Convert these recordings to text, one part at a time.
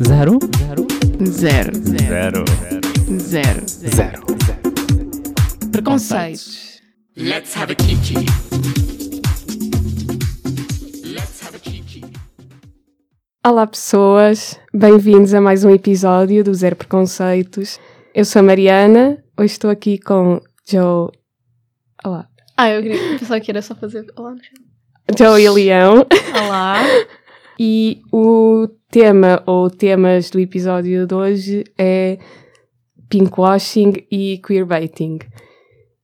Zero? Zero? Zero. Zero. Zero. Zero. Preconceitos. Let's have a kiki. Let's have a kiki. Olá pessoas, bem-vindos a mais um episódio do Zero Preconceitos. Eu sou a Mariana, hoje estou aqui com Joe. Olá. Ah, eu queria pensar que era só fazer. Olá. Joe e Leão. Olá. E o tema ou temas do episódio de hoje é pinkwashing e queerbaiting.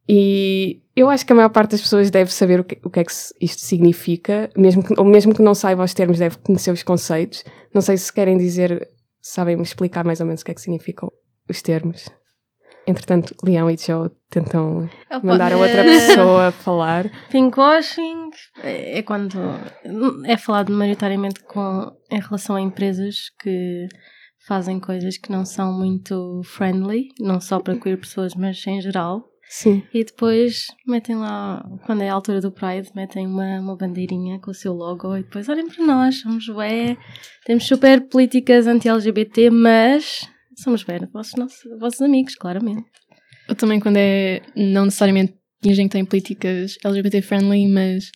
E eu acho que a maior parte das pessoas deve saber o que, o que é que isto significa, mesmo que, ou mesmo que não saiba os termos, deve conhecer os conceitos. Não sei se querem dizer, sabem-me explicar mais ou menos o que é que significam os termos. Entretanto, Leão e Joe tentam mandar a outra pessoa falar. Pinkwashing é é quando é falado maioritariamente com, em relação a empresas que fazem coisas que não são muito friendly, não só para queer pessoas, mas em geral. Sim. E depois metem lá, quando é a altura do Pride, metem uma, uma bandeirinha com o seu logo e depois olhem para nós, somos bué, temos super políticas anti-LGBT, mas somos bué, vossos, nossos, vossos amigos, claramente. Eu também, quando é. Não necessariamente fingem que têm políticas LGBT-friendly, mas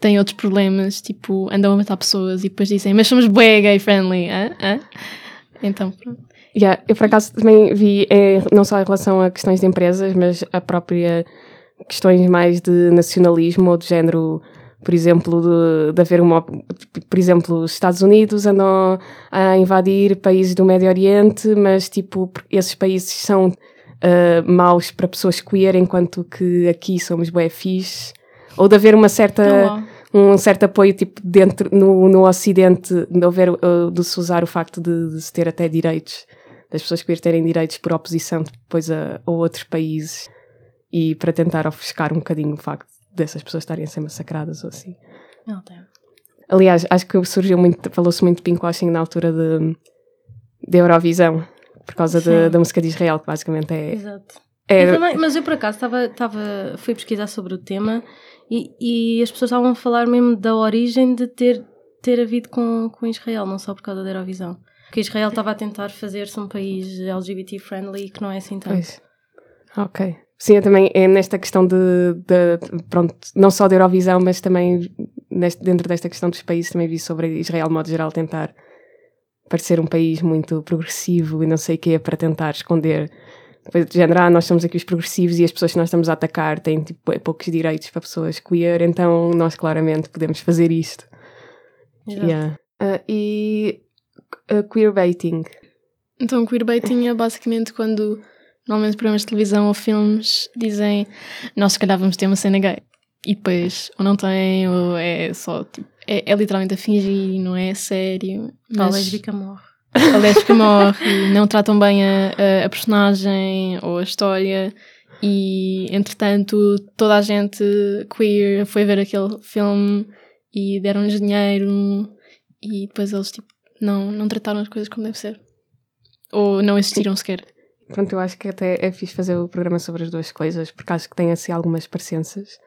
têm outros problemas, tipo, andam a matar pessoas e depois dizem, mas somos bué gay-friendly, hã? hã? Então, pronto. Yeah, eu por acaso também vi, eh, não só em relação a questões de empresas, mas a própria questões mais de nacionalismo ou de género, por exemplo, de, de haver uma. Por exemplo, os Estados Unidos andam a invadir países do Médio Oriente, mas tipo, esses países são eh, maus para pessoas queer, enquanto que aqui somos bué fixe. Ou de haver uma certa wow. um certo apoio tipo dentro no, no Ocidente de haver uh, de se usar o facto de, de se ter até direitos das pessoas queer terem direitos por oposição depois a, a outros países e para tentar ofuscar um bocadinho o facto dessas pessoas estarem a ser massacradas ou assim. Meu Deus. Aliás, acho que surgiu muito, falou-se muito de pinkwashing na altura de, de Eurovisão, por causa de- da música de Israel, que basicamente é. Exato. é Eu também- mas eu por acaso estava, estava, fui pesquisar sobre o tema e, e as pessoas estavam a falar mesmo da origem de ter, ter havido com, com Israel, não só por causa da Eurovisão. Porque Israel estava a tentar fazer-se um país LGBT friendly que não é assim tanto. Pois. Ok. Sim, eu também é nesta questão de, de- pronto, não só da Eurovisão, mas também neste- dentro desta questão dos países também vi sobre Israel, de modo geral, tentar parecer um país muito progressivo e não sei o quê, para tentar esconder. Depois, de género, ah, nós somos aqui os progressivos e as pessoas que nós estamos a atacar têm tipo, bué poucos direitos para pessoas queer, então nós claramente podemos fazer isto. Exato. Yeah. Ah, e uh, queerbaiting. Então, queerbaiting é basicamente quando normalmente programas de televisão ou filmes dizem nós se calhar vamos ter uma cena gay. E depois, ou não tem, ou é só tipo. É, é literalmente a fingir, não é sério. A Mas lésbica morre. a lésbica morre, não tratam bem a, a, a personagem ou a história. E entretanto, toda a gente queer foi ver aquele filme e deram-lhes dinheiro. E depois eles tipo, não, não trataram as coisas como deve ser. Ou não existiram sequer. Pronto, eu acho que até é fixe fazer o programa sobre as duas coisas, porque acho que tem assim algumas parecenças.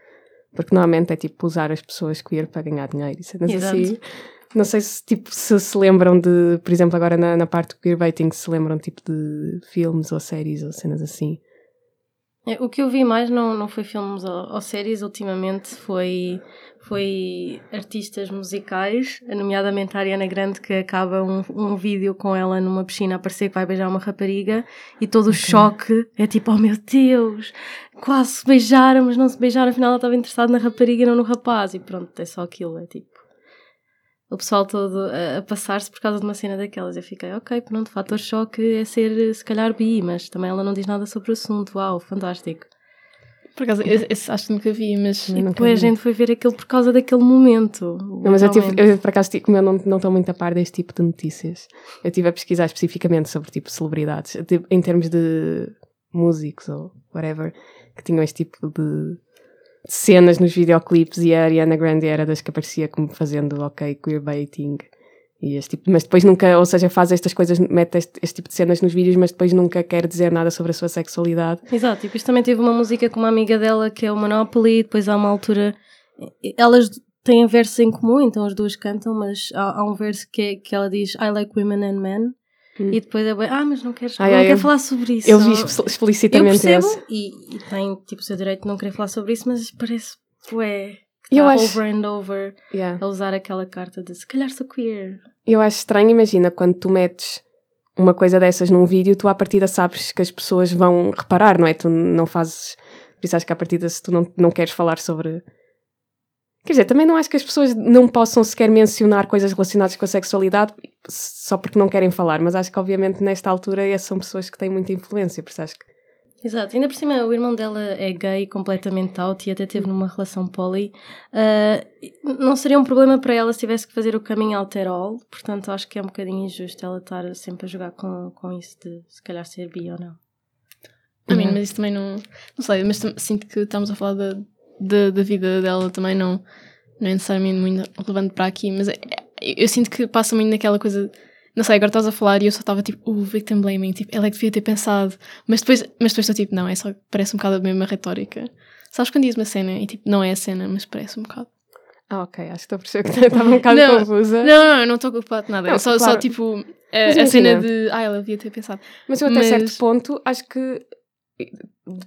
Porque normalmente é tipo usar as pessoas queer para ganhar dinheiro e cenas assim. Não sei se, tipo, se se lembram de, por exemplo, agora na, na parte do queerbaiting, se lembram tipo de filmes ou séries ou cenas assim. É, O que eu vi mais não, não foi filmes ou, ou séries, ultimamente foi, foi artistas musicais, nomeadamente a Ariana Grande, que acaba um, um vídeo com ela numa piscina a parecer que vai beijar uma rapariga e todo o choque é tipo, oh meu Deus, quase se beijaram, mas não se beijaram, afinal ela estava interessada na rapariga e não no rapaz, e pronto, é só aquilo, é tipo. O pessoal todo a, a passar-se por causa de uma cena daquelas. Eu fiquei, ok, pronto, fator choque é ser se calhar bi, mas também ela não diz nada sobre o assunto. Uau, fantástico. Por acaso, esse, esse acho que nunca vi, mas. Eu E depois a vi. gente foi ver aquilo por causa daquele momento. Não, mas eu, tive, eu, por acaso, como eu não não estou muito a par deste tipo de notícias, eu estive a pesquisar especificamente sobre tipo celebridades, em termos de músicos ou whatever, que tinham este tipo de cenas nos videoclipes e a Ariana Grande era das que aparecia como fazendo, ok, queerbaiting. E este tipo, mas depois nunca, ou seja, faz estas coisas, mete este, este tipo de cenas nos vídeos, mas depois nunca quer dizer nada sobre a sua sexualidade. Exato, e depois também teve uma música com uma amiga dela que é o Monopoly, depois há uma altura. Elas têm versos em comum, então as duas cantam, mas há, há um verso que, é, que ela diz I like women and men. Hum. e depois é bem, ah, mas não queres, Ai, não ai, quer eu- falar sobre isso. Eu vi Ou- expl- eu explicitamente percebo esse. e, e tem tipo o seu direito de não querer falar sobre isso, mas parece ué, eu tá acho- over and over Yeah. a usar aquela carta de se calhar sou queer. Eu acho estranho, imagina, quando tu metes uma coisa dessas num vídeo, tu à partida sabes que as pessoas vão reparar, não é? Tu não fazes. Por isso acho que à partida, se tu não, não queres falar sobre. Quer dizer, também não acho que as pessoas não possam sequer mencionar coisas relacionadas com a sexualidade só porque não querem falar, mas acho que obviamente nesta altura essas são pessoas que têm muita influência, por isso acho que. Exato, ainda por cima o irmão dela é gay, completamente out e até teve numa relação poli. Ah, não seria um problema para ela se tivesse que fazer o coming out at all, portanto acho que é um bocadinho injusto ela estar sempre a jogar com, com isso de se calhar ser bi ou não. A mim, Uhum. mas isso também não. Não sei, mas sinto que estamos a falar da, da, da vida dela também, não, não é necessariamente muito relevante para aqui, mas é- eu sinto que passa muito naquela coisa. Não sei, agora estás a falar e eu só estava tipo, o victim blaming, tipo, ela é que devia ter pensado, mas depois, mas depois estou tipo, não, é só, parece um bocado a mesma retórica. Sabes quando diz uma cena e tipo, não é a cena, mas parece um bocado. Ah, ok, acho que estou a perceber que estava um bocado Não, confusa. Não, não, eu não estou culpado de nada, Não, é só, só claro. tipo, a, a cena de, ah, ela devia ter pensado. Mas eu até Mas- certo ponto acho que.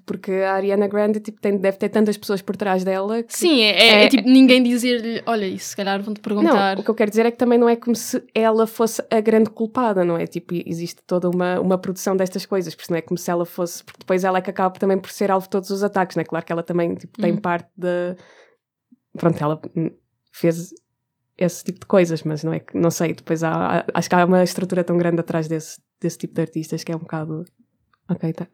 Porque a Ariana Grande tipo, tem, deve ter tantas pessoas por trás dela que Sim, é, é- é É- tipo ninguém dizer-lhe, olha, isso se calhar vão-te perguntar. Não, o que eu quero dizer é que também não é como se ela fosse a grande culpada, não é? Tipo, existe toda uma, uma produção destas coisas, porque não é como se ela fosse, porque depois ela é que acaba também por ser alvo de todos os ataques, não é? Claro que ela também tipo, tem Uhum. parte da. Pronto, ela hum, fez esse tipo de coisas, mas não é que, não sei, depois há, há- acho que há uma estrutura tão grande atrás desse, desse tipo de artistas que é um bocado. Ok, tá,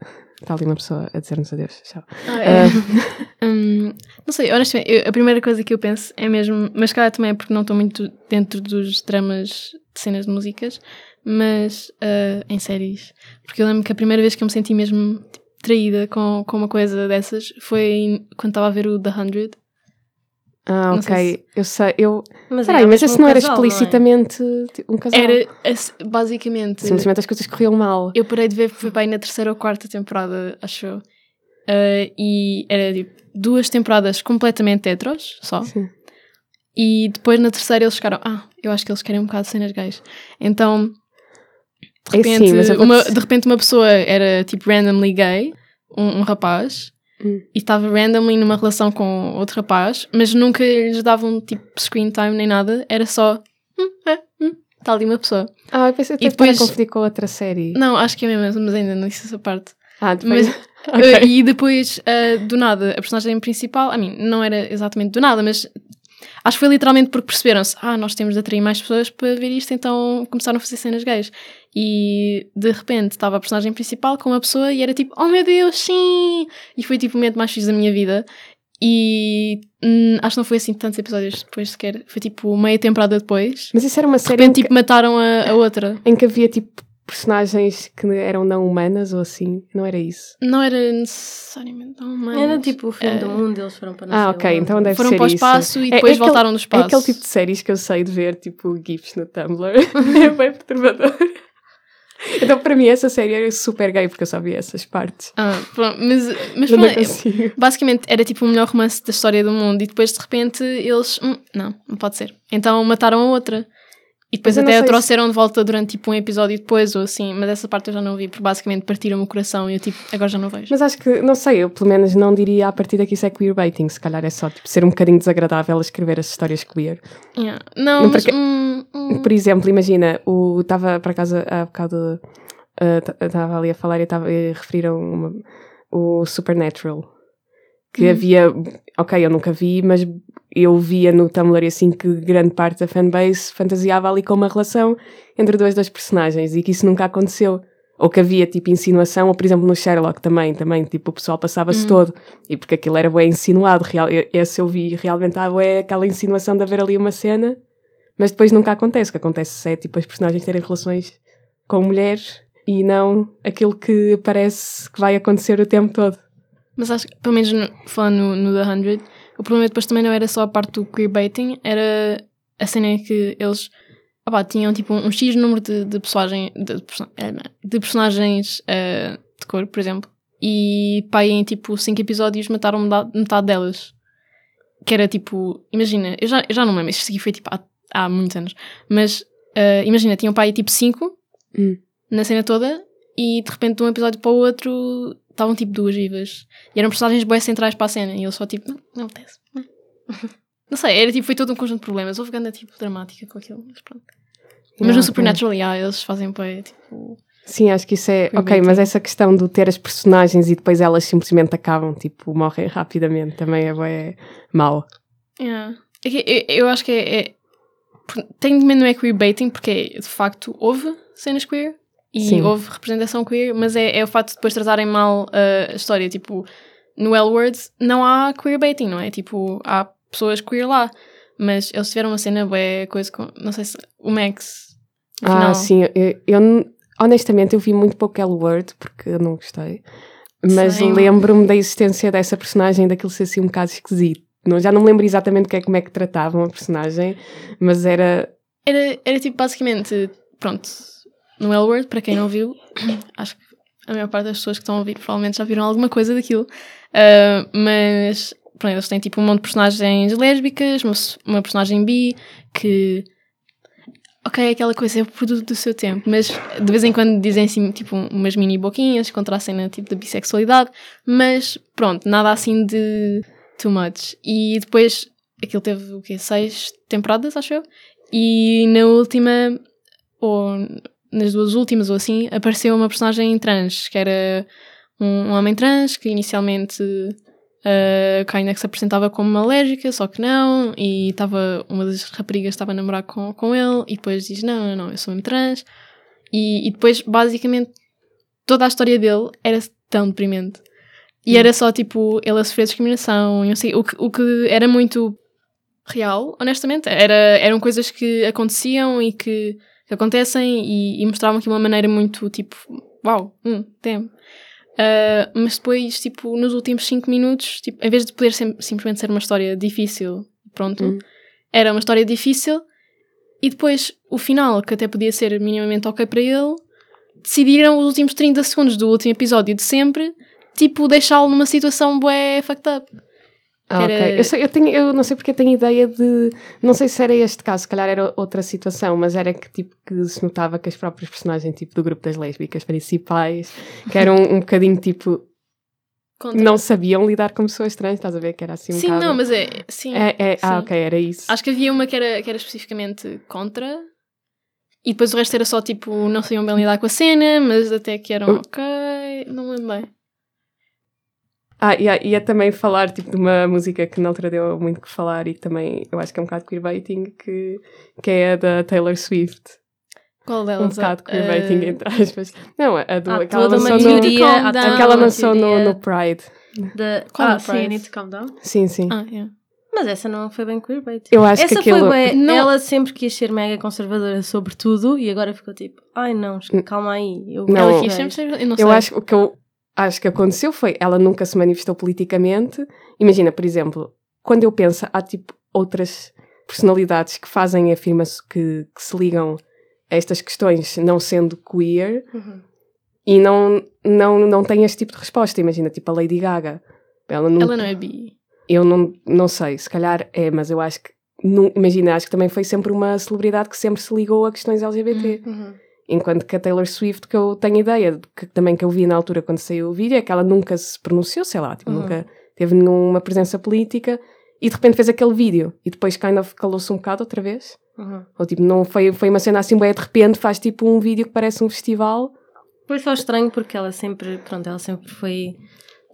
tá ali uma pessoa a dizer-nos adeus, tchau. Ah, é. Hum, não sei, honestamente, eu- a primeira coisa que eu penso é mesmo, mas calhar também é porque não estou muito dentro dos dramas de cenas de músicas, mas ah, em séries. Porque eu lembro que a primeira vez que eu me senti mesmo tipo, traída com, com uma coisa dessas foi quando estava a ver o The 100. Ah, Não ok, eu sei, eu. Mas, Peraí, era mas esse um não era casal, é? explicitamente tipo, um casal. Era esse- basicamente. Simplesmente as coisas corriam mal. Eu parei de ver, foi bem na terceira ou quarta temporada, acho eu. Ah, e era tipo duas temporadas completamente heteros, só. Sim. E depois na terceira eles ficaram, ah, eu acho que eles querem um bocado de cenas gays. Então, de É repente, sim, mas eu vou uma, de repente uma pessoa era tipo randomly gay, um, um rapaz, Hum. e estava randomly numa relação com outro rapaz, mas nunca lhes davam tipo screen time nem nada, era só, hum, é, hum, está ali uma pessoa. Ah, eu pensei que depois... confundir com outra série. Não, acho que é mesmo, mas ainda não disse essa parte. Ah, depois... Mas, Ok. Uh, e depois, uh, do nada, a personagem principal, a mim, não era exatamente do nada, mas acho que foi literalmente porque perceberam-se, ah, nós temos de atrair mais pessoas para ver isto, então começaram a fazer cenas gays. E de repente estava a personagem principal com uma pessoa e era tipo, oh meu Deus, sim! E foi tipo o momento mais fixe da minha vida. E hum, acho que não foi assim tantos episódios depois sequer, foi tipo meia temporada depois. Mas isso era uma De série em repente, que, tipo, mataram a, a outra. em que havia tipo personagens que eram não humanas ou assim, não era isso? Não era necessariamente tão mais. Era tipo o fim Eh, do mundo, eles foram para não Ah, ok, então deve Foram ser para o isso. espaço e É- depois é aquele- voltaram do É espaço. aquele tipo de séries que eu sei de ver, tipo GIFs no Tumblr. é bem perturbador. Então, para mim, essa série era super gay, porque eu só via essas partes. Ah, pronto, mas, mas pronto, basicamente era tipo o melhor romance da história do mundo e depois de repente eles, "Hum, não, não pode ser. Então mataram a outra. E depois Mas até a sei se- trouxeram de volta durante tipo um episódio depois ou assim, mas essa parte eu já não vi, porque basicamente partiram o coração e eu tipo, agora já não vejo. Mas acho que, não sei, eu pelo menos não diria a partir daqui isso é queerbaiting. Se calhar é só tipo, ser um bocadinho desagradável escrever as histórias queer. Yeah. Não, Não, mas porque- hum, hum, Por exemplo, imagina, o estava para casa há bocado, estava ali a falar e estava a referir a uma, o Supernatural. Que Uhum. havia, ok, eu nunca vi, mas eu via no Tumblr assim que grande parte da fanbase fantasiava ali com uma relação entre dois das personagens e que isso nunca aconteceu. Ou que havia tipo insinuação, ou por exemplo no Sherlock também, também, tipo o pessoal passava-se Uhum. todo e porque aquilo era bem insinuado, real, esse eu vi realmente há bué aquela insinuação de haver ali uma cena mas depois nunca acontece. O que acontece é tipo as personagens terem relações com mulheres e não aquilo que parece que vai acontecer o tempo todo. Mas acho que, pelo menos no, falando no, no The 100, o problema depois também não era só a parte do queerbaiting, era a cena em que eles tinham tipo um, X número de, de, personagem, de, perso- eh, de personagens eh, de cor, por exemplo, e pá, em tipo 5 episódios mataram metade, delas. Que era tipo, imagina, eu já, eu já não lembro, isto aqui foi tipo há, há muitos anos, mas eh, imagina, tinham pá aí tipo 5 Hum. na cena toda e de repente de um episódio para o outro estavam tipo duas vivas. E eram personagens bem centrais para a cena e eu só tipo, não, não apetece. Não, não sei, era tipo, foi todo um conjunto de problemas. Houve grande tipo dramática com aquilo, mas pronto. Mas no. Supernatural, yeah, eles fazem bem, tipo. Sim, acho que isso é. Ok, Queerbaiting. mas essa questão de ter as personagens e depois elas simplesmente acabam, tipo, morrem rapidamente, também é bem mau. Yeah. É que Eu, eu acho que é. é por- Tecnicamente não é queerbaiting, porque de facto houve cenas queer e Sim. houve representação queer, mas é, é o facto de depois tratarem mal uh, a história. Tipo, no L Word não há queerbaiting, não é? Tipo, há pessoas queer lá, mas eles tiveram uma cena bué, coisa com. Não sei se. O Max. Ah, final. sim, eu, eu honestamente eu vi muito pouco L-Word porque eu não gostei. Mas lembro-me da existência dessa personagem, daquilo ser assim um bocado esquisito. Não, já não me lembro exatamente o que é, como é que tratavam a personagem, mas era. Era, era tipo basicamente, pronto, no L Word, para quem não viu, acho que a maior parte das pessoas que estão a ouvir provavelmente já viram alguma coisa daquilo. Ah, mas pronto, eles têm tipo um monte de personagens lésbicas, uma, uma personagem bi que. Ok, aquela coisa é o produto do seu tempo, mas de vez em quando dizem assim, tipo, umas mini boquinhas contra a cena tipo da bissexualidade, mas pronto, nada assim de too much. E depois aquilo teve o quê? Seis temporadas, acho eu. E na última, ou nas duas últimas, ou assim, apareceu uma personagem trans, que era um, um homem trans que inicialmente uh, ainda que se apresentava como uma alérgica, só que não, e estava uma das raparigas estava a namorar com, com ele, e depois diz: Não, não, eu sou mesmo trans. E, e depois, basicamente, toda a história dele era tão deprimente. E era só tipo ele a sofrer discriminação, e não sei, o, que, o que era muito real, honestamente. Era, eram coisas que aconteciam e que, que acontecem e, e mostravam aqui uma maneira muito tipo, uau, hum, tem. Uh, mas depois, tipo, nos últimos 5 minutos, tipo, em vez de poder simplesmente ser uma história difícil, pronto, Hum. era uma história difícil e depois o final, que até podia ser minimamente ok para ele, decidiram os últimos 30 segundos do último episódio de sempre, tipo, deixá-lo numa situação bué fucked up. Ah, Era- ok. Eu, sei- eu, tenho, eu não sei porque eu tenho ideia de. Não sei se era este caso, se calhar era outra situação, mas era que tipo que se notava que as próprias personagens tipo, do grupo das lésbicas principais, que eram um bocadinho tipo. Contra- não sabiam lidar com pessoas trans, estás a ver? Que era assim um sim, bocado. não, mas é. Sim. É, é, ah, sim. ok, era isso. Acho que havia uma que era, que era especificamente contra. E depois o resto era só tipo, não sabiam bem lidar com a cena, mas até que eram Eu- ok, não lembro bem. Ah, ia, ia também falar tipo, de uma música que na altura deu muito que falar e que também eu acho que é um bocado queerbaiting, que, que é a da Taylor Swift. Qual Um delas? bocado Ah, queerbaiting, entre aspas. Não, a do, Há aquela toda uma lançou no, teoria. toda down. aquela lançou no, no Pride. da- Qual ah, é sim? I need to calm down. Sim, sim. Ah, yeah. Mas essa não foi bem queerbait. Eu acho essa que aquilo. foi Não- ela sempre quis ser mega conservadora sobre tudo e agora ficou tipo, ai não, calma aí. Eu Não. Ela eu quis sempre ser. Eu não sei. Eu acho que o que eu acho que aconteceu foi ela nunca se manifestou politicamente. Imagina, por exemplo, quando eu penso, há tipo outras personalidades que fazem afirmações que, que se ligam a estas questões não sendo queer Uhum. e não, não, não têm este tipo de resposta. Imagina, tipo a Lady Gaga. Ela não, Ela não é bi. Eu não, não sei, se calhar é, mas eu acho que. nu- imagina, acho que também foi sempre uma celebridade que sempre se ligou a questões LGBT. Uhum. Enquanto que a Taylor Swift, que eu tenho ideia, de que também que eu vi na altura quando saiu o vídeo, é que ela nunca se pronunciou, sei lá, tipo, Uhum. nunca teve nenhuma presença política e de repente fez aquele vídeo e depois kind of calou-se um bocado outra vez. Uhum. Ou tipo, não foi, foi uma cena assim, bem de repente faz tipo um vídeo que parece um festival. Foi só estranho porque ela sempre, pronto, ela sempre foi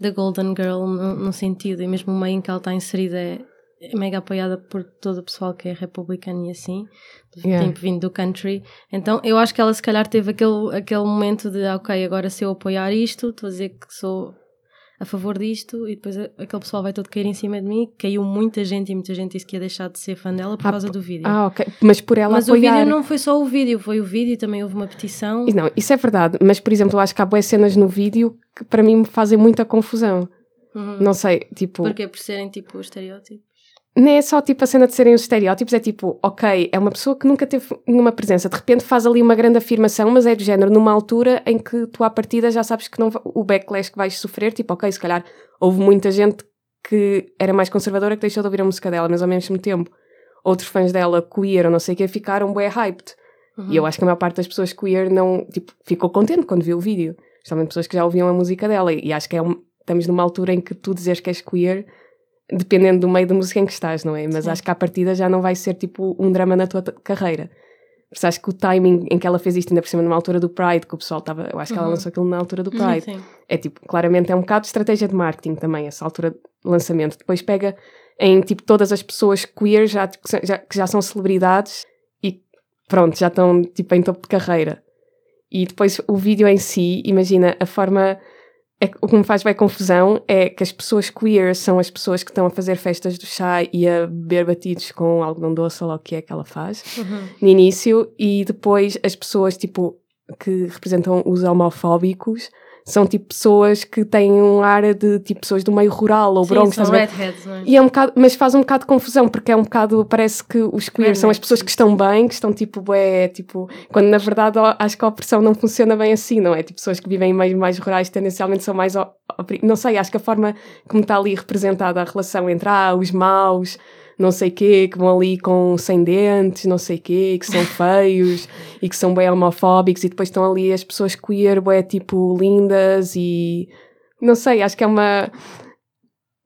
the golden girl no, no sentido e mesmo o meio em que ela está inserida é mega apoiada por todo o pessoal que é republicano e assim, Yeah. tipo vindo do country. Então eu acho que ela se calhar teve aquele, aquele momento de ok, agora se eu apoiar isto, estou a dizer que sou a favor disto e depois aquele pessoal vai todo cair em cima de mim. Caiu muita gente e muita gente disse que ia deixar de ser fã dela por Ah, causa do vídeo. Ah, ok. Mas por ela Mas o apoiar. vídeo não foi só o vídeo, foi o vídeo, também houve uma petição. E Não, isso é verdade, mas por exemplo, eu acho que há boas cenas no vídeo que para mim me fazem muita confusão. Uhum. Não sei, tipo. Porque por serem tipo estereótipos. Não é só tipo a cena de serem os estereótipos, é tipo, ok, é uma pessoa que nunca teve nenhuma presença, de repente faz ali uma grande afirmação, mas é do género numa altura em que tu à partida já sabes que não o backlash que vais sofrer, tipo, ok, se calhar houve muita gente que era mais conservadora que deixou de ouvir a música dela, mas ao mesmo tempo outros fãs dela, queer ou não sei o que, ficaram bué hyped. Uhum. E eu acho que a maior parte das pessoas queer não, tipo, ficou contente quando viu o vídeo. Especialmente pessoas que já ouviam a música dela. E acho que é um- estamos numa altura em que tu dizes que és queer, dependendo do meio da música em que estás, não é? Mas Sim. acho que à partida já não vai ser tipo um drama na tua carreira. Isso acho que o timing em que ela fez isto, ainda por cima numa altura do Pride, que o pessoal estava. Eu acho que ela Uhum. lançou aquilo na altura do Pride. Sim. É tipo, claramente é um bocado de estratégia de marketing também, essa altura de lançamento. Depois pega em tipo todas as pessoas queer já, que já- que já são celebridades e pronto, já estão tipo em topo de carreira. E depois o vídeo em si, imagina, a forma. É, o que me faz bem confusão é que as pessoas queer são as pessoas que estão a fazer festas do chá e a beber batidos com algodão doce ou lá o que é que ela faz Uhum. no início e depois as pessoas tipo que representam os homofóbicos são tipo pessoas que têm um ar de tipo pessoas do meio rural ou Sim, Bronx, são redheads, não é? E é um bocado, mas faz um bocado de confusão, porque é um bocado, parece que os queer são as pessoas que estão bem, que estão tipo, bué, tipo, quando na verdade acho que a opressão não funciona bem assim, não é? Tipo, pessoas que vivem em meios mais rurais tendencialmente são mais, não sei, acho que a forma como está ali representada a relação entre, ah, os maus, não sei quê, que vão ali com sem dentes, não sei quê, que são feios e que são bem homofóbicos e depois estão ali as pessoas queer, bué, tipo, lindas e... Não sei, acho que é uma...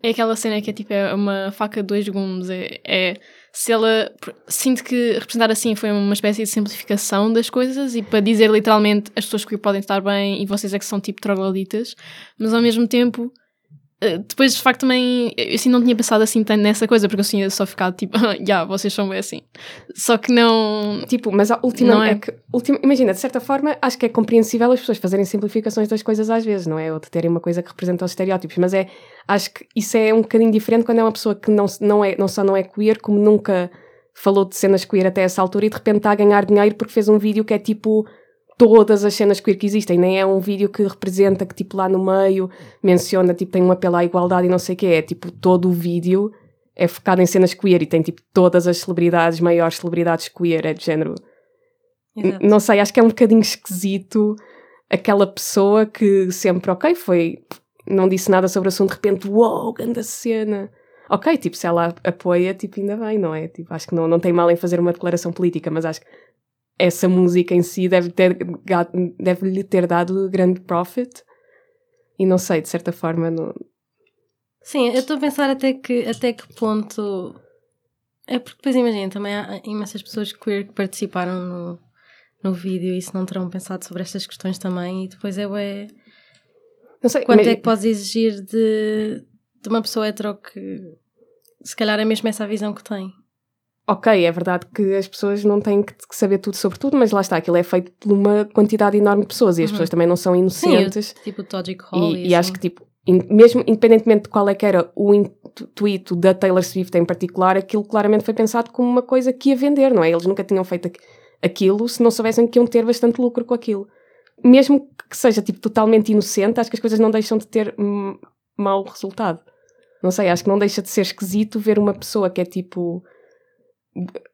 É aquela cena que é tipo é uma faca de dois gumes. É, é- se ela. Sinto que representar assim foi uma espécie de simplificação das coisas e para dizer literalmente as pessoas que podem estar bem e vocês é que são tipo trogloditas, mas ao mesmo tempo. Eh, Depois, de facto, também eu assim não tinha pensado assim tanto nessa coisa, porque eu tinha só ficado tipo, já, vocês são bem assim. Só que não. Tipo, mas a última Não é? é que, ultima, imagina, de certa forma, acho que é compreensível as pessoas fazerem simplificações das coisas às vezes, não é? Ou de terem uma coisa que representa os estereótipos, mas é, acho que isso é um bocadinho diferente quando é uma pessoa que não, não, é, não só não é queer, como nunca falou de cenas queer até essa altura e de repente está a ganhar dinheiro porque fez um vídeo que é tipo todas as cenas queer que existem, nem é um vídeo que representa que tipo lá no meio menciona, tipo tem um apelo à igualdade e não sei o que é, tipo todo o vídeo é focado em cenas queer e tem tipo todas as celebridades, maiores celebridades queer, é de género Exato. Não sei, acho que é um bocadinho esquisito aquela pessoa que sempre, ok, foi, não disse nada sobre o assunto, de repente, uou, grande cena. Ok, tipo, se ela apoia, tipo, ainda bem, não é? Tipo, acho que não, não tem mal em fazer uma declaração política, mas acho que essa música em si deve ter, ga- deve-lhe ter dado grande profit. E não sei, de certa forma, não... Sim, eu estou a pensar até que, até que ponto. É porque depois imagina, também há imensas pessoas queer que participaram no, no vídeo e se não terão pensado sobre estas questões também. E depois é ué, não sei quanto mas- é que podes exigir de, de uma pessoa hetero que se calhar é mesmo essa a visão que tem. Ok, é verdade que as pessoas não têm que saber tudo sobre tudo, mas lá está, aquilo é feito por uma quantidade enorme de pessoas e as Uhum. pessoas também não são Sim, inocentes. eu, tipo Togic Hall E, e, e acho que, tipo, in- mesmo independentemente de qual é que era o intuito da Taylor Swift em particular, aquilo claramente foi pensado como uma coisa que ia vender, não é? Eles nunca tinham feito aqu- aquilo se não soubessem que iam ter bastante lucro com aquilo. Mesmo que seja, tipo, totalmente inocente, acho que as coisas não deixam de ter mau resultado. Não sei, acho que não deixa de ser esquisito ver uma pessoa que é, tipo,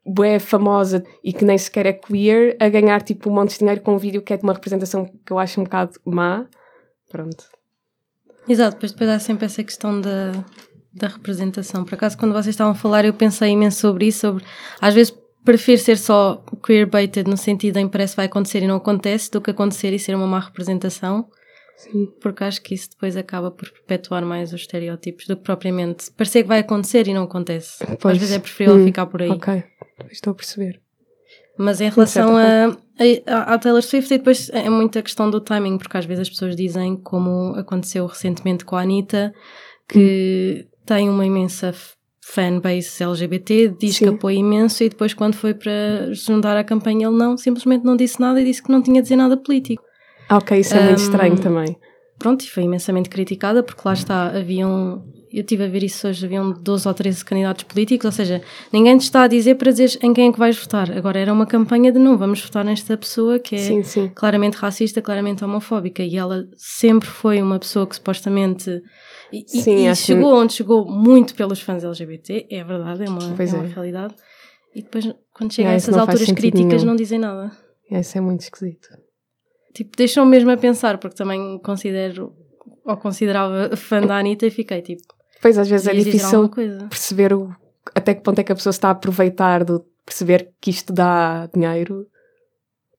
bué famosa e que nem sequer é queer a ganhar, tipo, um monte de dinheiro com um vídeo que é de uma representação que eu acho um bocado má. Pronto. Exato, depois, depois há sempre essa questão da, da representação. Por acaso, quando vocês estavam a falar, eu pensei imenso sobre isso. Sobre, às vezes prefiro ser só queerbaited no sentido em parece vai acontecer e não acontece, do que acontecer e ser uma má representação. Sim. Porque acho que isso depois acaba por perpetuar mais os estereótipos do que propriamente parecer que vai acontecer e não acontece. Pois. Às vezes é preferível Hum, ficar por aí. Ok, estou a perceber. Mas em relação a, a, à Taylor Swift, e depois é muita questão do timing, porque às vezes as pessoas dizem, como aconteceu recentemente com a Anitta, que tem uma imensa fanbase LGBT, diz que Sim. apoia imenso, e depois, quando foi para juntar à campanha, ele não, simplesmente não disse nada e disse que não tinha a dizer nada político. Ok, isso é muito Um, estranho também. Pronto, e foi imensamente criticada, porque lá está, haviam. Eu estive a ver isso hoje, haviam 12 ou 13 candidatos políticos, ou seja, ninguém te está a dizer para dizer em quem é que vais votar. Agora era uma campanha de não, vamos votar nesta pessoa que é Sim, sim. claramente racista, claramente homofóbica, e ela sempre foi uma pessoa que supostamente. E, Sim, e que- chegou onde chegou muito pelos fãs LGBT, é verdade, é uma, Pois é uma é. realidade. E depois, quando chega a essas alturas críticas, nenhum. não dizem nada. Isso é muito esquisito. Tipo, deixou-me mesmo a pensar, porque também considero, ou considerava fã da Anitta e fiquei tipo, Pois às vezes é difícil perceber o, até que ponto é que a pessoa está a aproveitar de perceber que isto dá dinheiro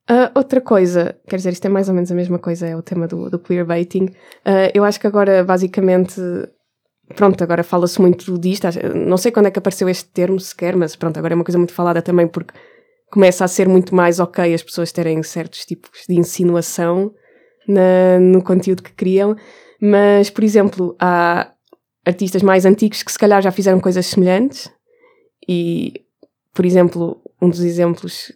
Ah, outra coisa, quer dizer, isto é mais ou menos a mesma coisa, é o tema do, do queerbaiting. Ah, eu acho que agora, basicamente, pronto, agora fala-se muito disto. Não sei quando é que apareceu este termo sequer, mas pronto, agora é uma coisa muito falada também porque começa a ser muito mais ok as pessoas terem certos tipos de insinuação na- no conteúdo que criam. Mas, por exemplo, há artistas mais antigos que se calhar já fizeram coisas semelhantes e, por exemplo, um dos exemplos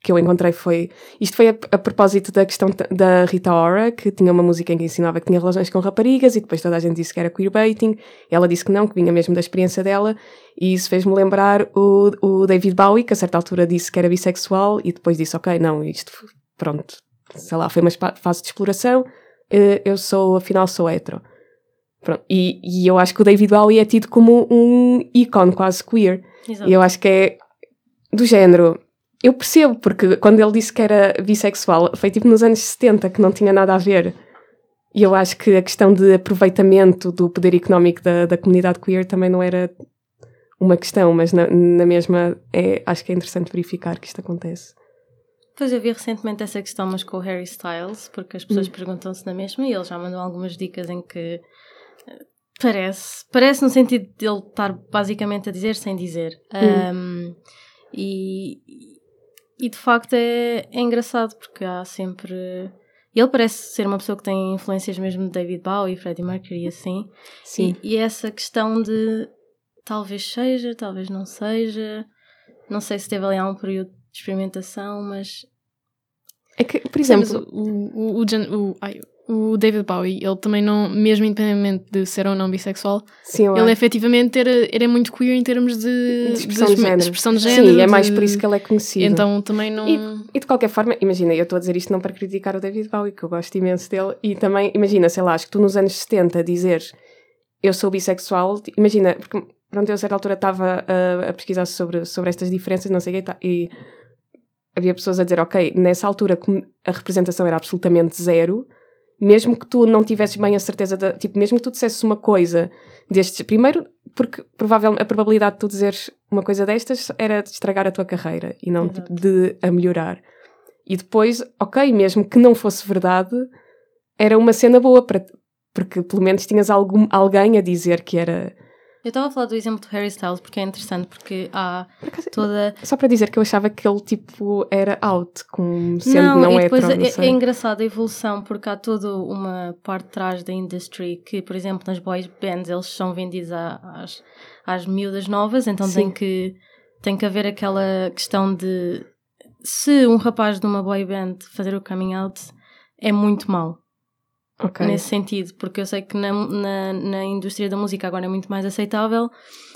que eu encontrei foi. Isto foi a, a propósito da questão da Rita Ora, que tinha uma música em que ensinava que tinha relações com raparigas e depois toda a gente disse que era queerbaiting. Ela disse que não, que vinha mesmo da experiência dela. E isso fez-me lembrar o, o David Bowie, que a certa altura disse que era bissexual e depois disse: Ok, não, isto, pronto, sei lá, foi uma fase de exploração. eh, Eu sou, afinal, sou hetero. Pronto. E, e eu acho que o David Bowie é tido como um ícone quase queer. Exato. E eu acho que é do género. Eu percebo, porque quando ele disse que era bissexual, foi tipo nos anos 70, que não tinha nada a ver. E eu acho que a questão de aproveitamento do poder económico da, da comunidade queer também não era uma questão, mas na, na mesma é, acho que é interessante verificar que isto acontece. Pois eu vi recentemente essa questão, mas com o Harry Styles, porque as pessoas perguntam-se na mesma e ele já mandou algumas dicas em que eh, parece, parece no sentido de ele estar basicamente a dizer sem dizer. Um, e, e de facto é, é engraçado porque há sempre. Ele parece ser uma pessoa que tem influências mesmo de David Bowie, Freddie Mercury assim. Sim. E, e essa questão de talvez seja, talvez não seja. Não sei se teve ali algum período de experimentação, mas É que, por exemplo, o, o, o, o- ai, o David Bowie, ele também não, mesmo independentemente de ser ou não bissexual, sim, ele acho- efetivamente era, era muito queer em termos de, de expressão de de género. expressão de género. Sim, é mais por isso que ele é conhecido. Então também não. E de qualquer forma, imagina, eu estou a dizer isto não para criticar o David Bowie, que eu gosto imenso dele, e também, imagina, sei lá, acho que tu nos anos 70 dizeres eu sou bissexual, imagina, porque pronto, eu a certa altura estava a, a pesquisar sobre, sobre estas diferenças, não sei o quê, tá, e havia pessoas a dizer, ok, nessa altura a representação era absolutamente zero, mesmo que tu não tivesses bem a certeza, da, tipo, mesmo que tu dissesses uma coisa destes, primeiro, porque provavelmente a probabilidade de tu dizeres uma coisa destas era de estragar a tua carreira e não tipo, de a melhorar. E depois, ok, mesmo que não fosse verdade, era uma cena boa para porque pelo menos tinhas algum, alguém a dizer que era. Eu estava a falar do exemplo do Harry Styles porque é interessante porque há toda. Só para dizer que eu achava que ele tipo era out, como sendo não, não, e depois é, sei. é engraçado a evolução porque há toda uma parte de trás da industry que, por exemplo, nas boys bands eles são vendidos às, às miúdas novas, então tem que, tem que haver aquela questão de se um rapaz de uma boy band fazer o coming out é muito mau. Ok. nesse sentido, porque eu sei que na, na, na indústria da música agora é muito mais aceitável,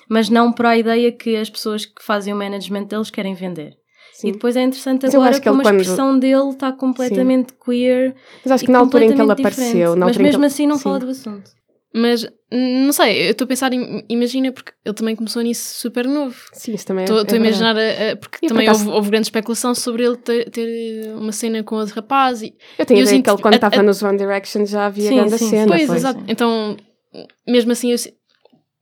mas não para a ideia que as pessoas que fazem o management deles querem vender. Sim. E depois é interessante Mas agora acho que como a quando- expressão dele está completamente queer. Mas acho que na altura em que ele apareceu, na mas em que mesmo ele- assim não Sim. fala do assunto. Mas não sei, eu estou a pensar, em, imagina, porque ele também começou nisso super novo. Sim, isso também é. Estou é estou a imaginar, a- a- porque E por também acaso- houve, houve grande especulação sobre ele ter, ter uma cena com outro rapaz. E, Eu tenho eu a ideia sinto que ele, quando estava nos One Direction, já havia Sim, grande sim, cena. pois, foi. exato. Então, mesmo assim, eu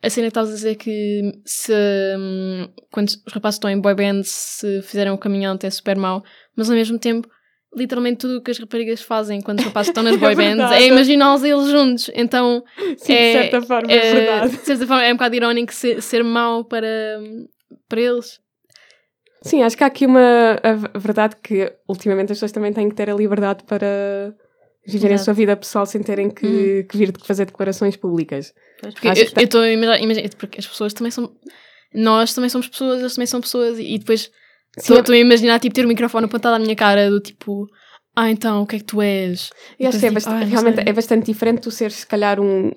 a cena que estavas a dizer que se hum, quando os rapazes estão em boy band se fizerem o caminhão é super mau, mas ao mesmo tempo, literalmente tudo o que as raparigas fazem quando os rapazes estão nas boy bands verdade. é imaginá-los eles juntos. Então, Sim, é, de certa forma, é, é, verdade. de certa forma, é um bocado irónico ser, ser mau para, para eles. Sim, acho que há aqui uma a verdade que ultimamente as pessoas também têm que ter a liberdade para viverem a sua vida pessoal sem terem que, que vir de fazer declarações públicas. Porque Acho eu tá- estou a imaginar, imagina- porque as pessoas também são. Nós também somos pessoas, eles também são pessoas, e, e depois Sim, estou a imaginar tipo, ter o microfone apontado à minha cara, do tipo, ah, então, o que é que tu és? E acho que é bastante, "Ah, realmente sei." é bastante diferente tu seres, se calhar, um,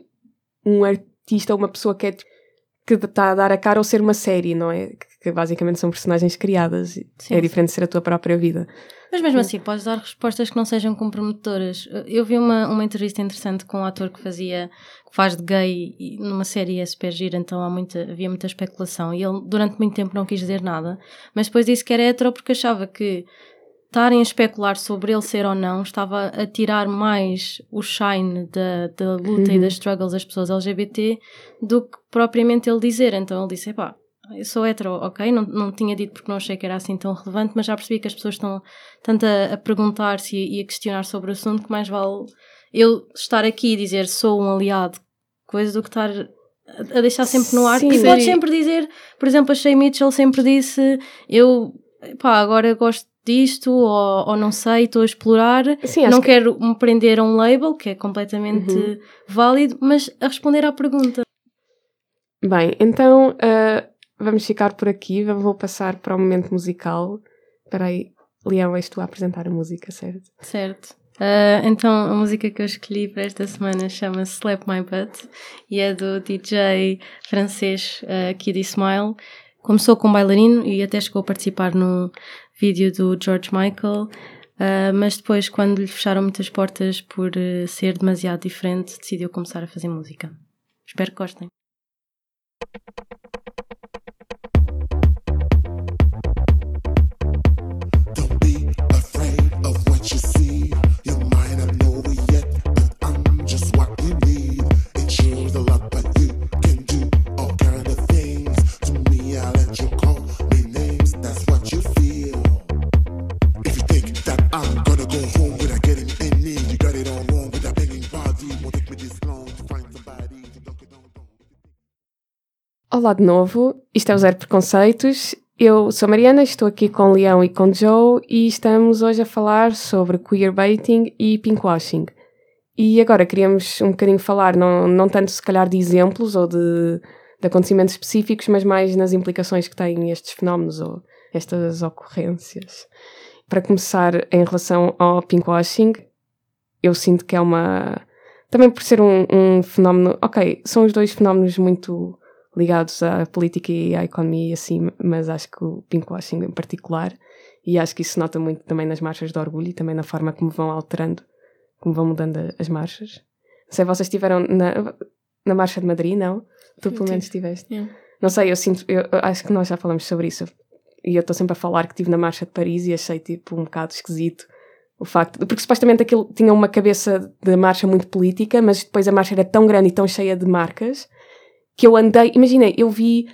um artista ou uma pessoa que é que está a dar a cara ou ser uma série, não é? Que, que basicamente são personagens criadas. Sim, é diferente de ser a tua própria vida. Mas mesmo assim, podes dar respostas que não sejam comprometedoras. Eu vi uma, uma entrevista interessante com um ator que fazia, que faz de gay e numa série é super gira, então há muita, havia muita especulação. E ele durante muito tempo não quis dizer nada, mas depois disse que era hetero porque achava que estarem a especular sobre ele ser ou não estava a tirar mais o shine da, da luta e Uhum. das struggles das pessoas LGBT do que propriamente ele dizer. Então ele disse: epá, eu sou hetero, ok, não, não tinha dito porque não achei que era assim tão relevante, mas já percebi que as pessoas estão tanto a, a perguntar-se e, e a questionar sobre o assunto que mais vale eu estar aqui e dizer sou um aliado, coisa do que estar a deixar sempre no ar. Sim. e podes Sim. sempre dizer, por exemplo, a Shay Mitchell sempre disse eu, pá, agora gosto disto ou, ou não sei, estou a explorar. Sim, não que- quero me prender a um label, que é completamente Uhum. válido, mas a responder à pergunta. Bem, então ah, vamos ficar por aqui. Vou passar para o momento musical. Espera aí, Leão, és tu a apresentar a música, certo? Certo. Ah, então, a música que eu escolhi para esta semana chama-se Slap My Butt e é do DJ francês uh, Smile. Começou com bailarino e até chegou a participar no vídeo do George Michael, ah, mas depois, quando lhe fecharam muitas portas por eh, ser demasiado diferente, decidiu começar a fazer música. Espero que gostem. Olá de novo, isto é o Zero Preconceitos. Eu sou Mariana, estou aqui com Leão e com Joe e estamos hoje a falar sobre queerbaiting e pinkwashing. E agora queríamos um bocadinho falar, não, não tanto se calhar de exemplos ou de, de acontecimentos específicos, mas mais nas implicações que têm estes fenómenos ou estas ocorrências. Para começar, em relação ao pinkwashing, eu sinto que é uma. Também por ser um, um fenómeno. Ok, são os dois fenómenos muito ligados à política e à economia e assim, mas acho que o pinkwashing em particular, e acho que isso se nota muito também nas marchas de orgulho e também na forma como vão alterando, como vão mudando as marchas. Não sei, vocês estiveram na, na marcha de Madrid, não? Tu pelo Eu menos tive. estiveste. Yeah. Não sei, eu sinto, eu acho que nós já falamos sobre isso. E eu estou sempre a falar que estive na Marcha de Paris e achei tipo um bocado esquisito o facto. Porque supostamente aquilo tinha uma cabeça de marcha muito política, mas depois a marcha era tão grande e tão cheia de marcas que eu andei. Imaginei, eu vi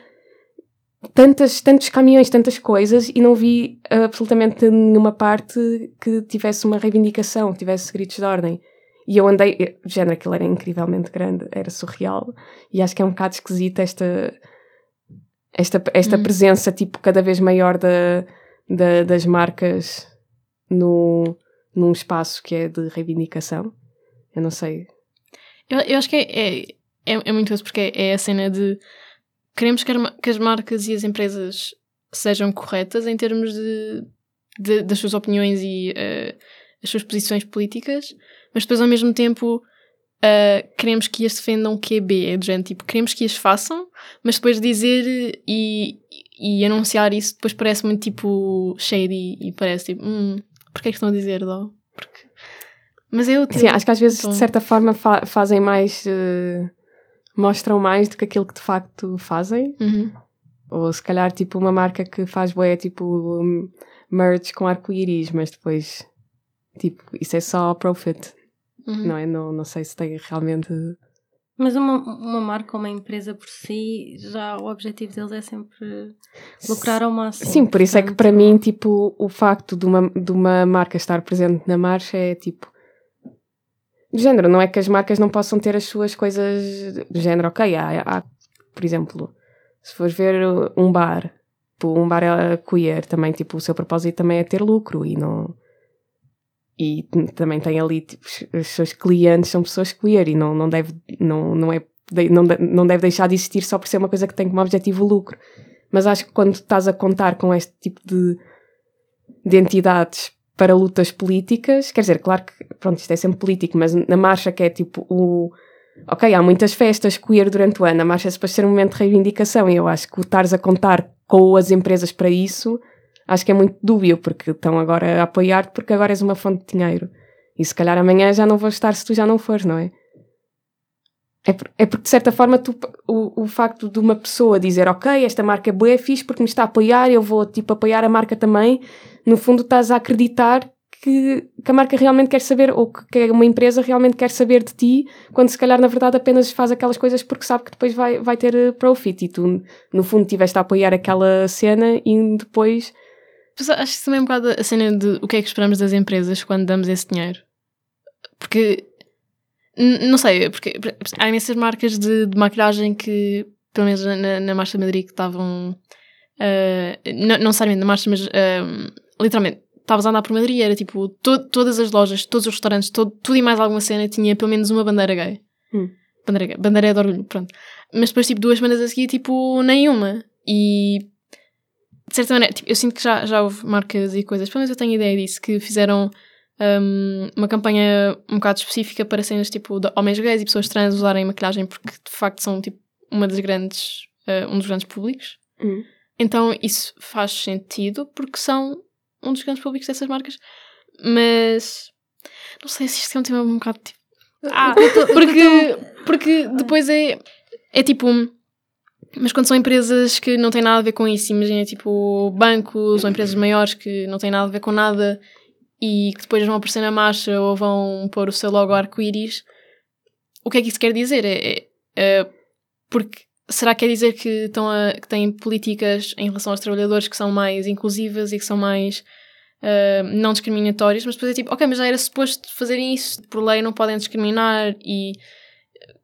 tantas, tantos caminhões, tantas coisas e não vi absolutamente nenhuma parte que tivesse uma reivindicação, que tivesse gritos de ordem. E eu andei, eh, de género, aquilo era incrivelmente grande, era surreal. E acho que é um bocado esquisita esta, esta, esta Hum. presença, tipo, cada vez maior da, da- das marcas no, num espaço que é de reivindicação. Eu não sei. Eu, eu acho que é, é, é, é muito isso, porque é, é a cena de queremos que, as- que as marcas e as empresas sejam corretas em termos de, de- das suas opiniões e eh, as suas posições políticas, mas depois ao mesmo tempo eh, queremos que as defendam QB, é do género, tipo, queremos que as façam, mas depois dizer e, e anunciar isso depois parece muito tipo shady e parece tipo, hum, porque é que estão a dizer, dó? Porque... Mas eu Sim, acho que às vezes, Então- de certa forma, fa- fazem mais. eh, mostram mais do que aquilo que de facto fazem. Uhum. Ou se calhar, tipo, uma marca que faz boé, tipo, um, merch com arco-íris, mas depois, tipo, isso é só profit, Uhum. não é? Não, não sei se tem realmente. Mas uma, uma marca ou uma empresa por si, já o objetivo deles é sempre lucrar ao máximo. Sim, por isso é que para mim, tipo, o facto de uma, de uma marca estar presente na marcha é tipo. Do género, não é que as marcas não possam ter as suas coisas do género, ok, há, há, por exemplo, se fores ver um bar, um bar é queer também, tipo, o seu propósito também é ter lucro e não. E também tem ali, tipo, os- seus clientes são pessoas queer e não, não deve, não, não é, de- não, de- não deve deixar de existir só por ser uma coisa que tem como objetivo lucro. Mas acho que quando estás a contar com este tipo de, de entidades para lutas políticas, quer dizer, claro que, pronto, isto é sempre político, mas na marcha que é tipo o. Ok, há muitas festas queer durante o ano, a marcha é suposto ser um momento de reivindicação e eu acho que o estares a contar com as empresas para isso, acho que é muito dúbio, porque estão agora a apoiar-te porque agora és uma fonte de dinheiro. E se calhar amanhã já não vou estar se tu já não fores, não é? É, por- é porque, de certa forma, tu, o, o facto de uma pessoa dizer ok, esta marca é boa, é fixe porque me está a apoiar, eu vou, tipo, apoiar a marca também, no fundo estás a acreditar que, que a marca realmente quer saber, ou que, que uma empresa realmente quer saber de ti, quando se calhar na verdade apenas faz aquelas coisas porque sabe que depois vai, vai ter eh, profit e tu, no fundo, estiveste a apoiar aquela cena e depois. Mas acho que também é um bocado a cena de o que é que esperamos das empresas quando damos esse dinheiro. Porque, não sei, porque por- há imensas marcas de, de maquilhagem que, pelo menos na, na Marcha de Madrid, que estavam, ah, não, não necessariamente na Marcha, mas ah, literalmente, estavas a andar por Madrid, era tipo, to- todas as lojas, todos os restaurantes, todo, tudo e mais alguma cena tinha pelo menos uma bandeira gay. Hum. Bandeira gay, bandeira de orgulho, pronto. Mas depois, tipo, duas semanas a seguir, tipo, nenhuma. E de certa maneira, tipo, eu sinto que já, já houve marcas e coisas, pelo menos eu tenho ideia disso, que fizeram hum, uma campanha um bocado específica para cenas tipo de homens gays e pessoas trans usarem maquilhagem porque de facto são tipo uma das grandes, eh, um dos grandes públicos. Hum. Então isso faz sentido porque são um dos grandes públicos dessas marcas, mas não sei se isto é um tema um bocado tipo. Ah, porque, porque depois é, é tipo. Mas quando são empresas que não têm nada a ver com isso, imagina tipo bancos ou empresas maiores que não têm nada a ver com nada e que depois vão aparecer na marcha ou vão pôr o seu logo arco-íris, o que é que isso quer dizer? É, é- é porque será que quer dizer que, estão a, que têm políticas em relação aos trabalhadores que são mais inclusivas e que são mais ah, não discriminatórias? Mas depois é tipo, ok, mas já era suposto fazerem isso, por lei não podem discriminar e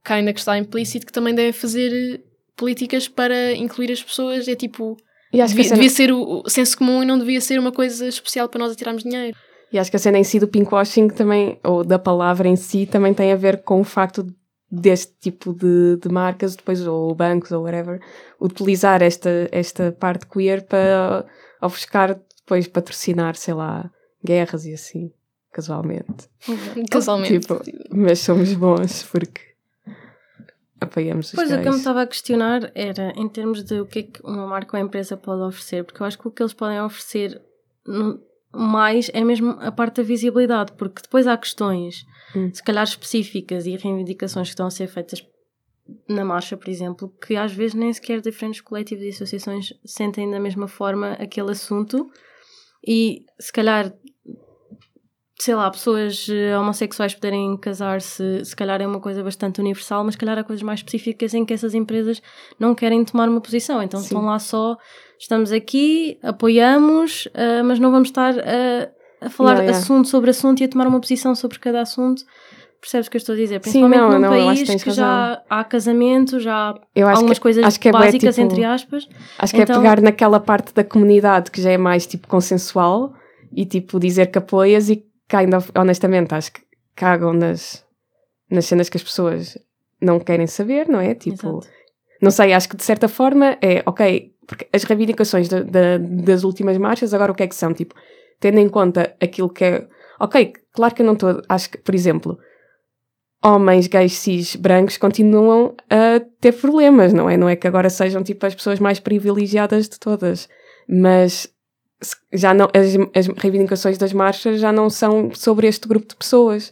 cá ainda que está implícito que também devem fazer políticas para incluir as pessoas. É tipo, E devia, cena, devia ser o, o senso comum e não devia ser uma coisa especial para nós atirarmos dinheiro. E acho que a cena em si do pinkwashing também, ou da palavra em si, também tem a ver com o facto deste tipo de, de marcas, depois, ou bancos, ou whatever, utilizar esta, esta parte queer para ofuscar, depois patrocinar, sei lá, guerras e assim, casualmente. Casualmente. Tipo, mas somos bons porque apoiamos os Pois o que eu me estava a questionar era em termos de o que é que uma marca ou empresa pode oferecer, porque eu acho que o que eles podem oferecer mais é mesmo a parte da visibilidade, porque depois há questões, Hum. se calhar específicas e reivindicações que estão a ser feitas na marcha, por exemplo, que às vezes nem sequer diferentes coletivos e associações sentem da mesma forma aquele assunto e se calhar sei lá, pessoas eh, homossexuais poderem casar-se, se calhar é uma coisa bastante universal, mas se calhar há coisas mais específicas em que essas empresas não querem tomar uma posição. Então Sim. estão lá só, estamos aqui, apoiamos, eh, mas não vamos estar a, a falar assunto sobre assunto e a tomar uma posição sobre cada assunto. Percebes o que eu estou a dizer? Sim, Principalmente não, num não, país que que já há casamento, já há Eu acho algumas que, coisas acho que é básicas, tipo, entre aspas. Acho que Então- é pegar naquela parte da comunidade que já é mais tipo consensual e tipo dizer que apoias e kind of, honestamente acho que cagam nas, nas cenas que as pessoas não querem saber, não é? Tipo, Exato. não sei, acho que de certa forma é ok, porque as reivindicações da- da- das últimas marchas agora o que é que são? Tipo, tendo em conta aquilo que é. Ok, claro que eu não estou. Acho que, por exemplo, homens gays cis brancos continuam a ter problemas, não é? Não é que agora sejam tipo as pessoas mais privilegiadas de todas, mas já não, as, as reivindicações das marchas já não são sobre este grupo de pessoas.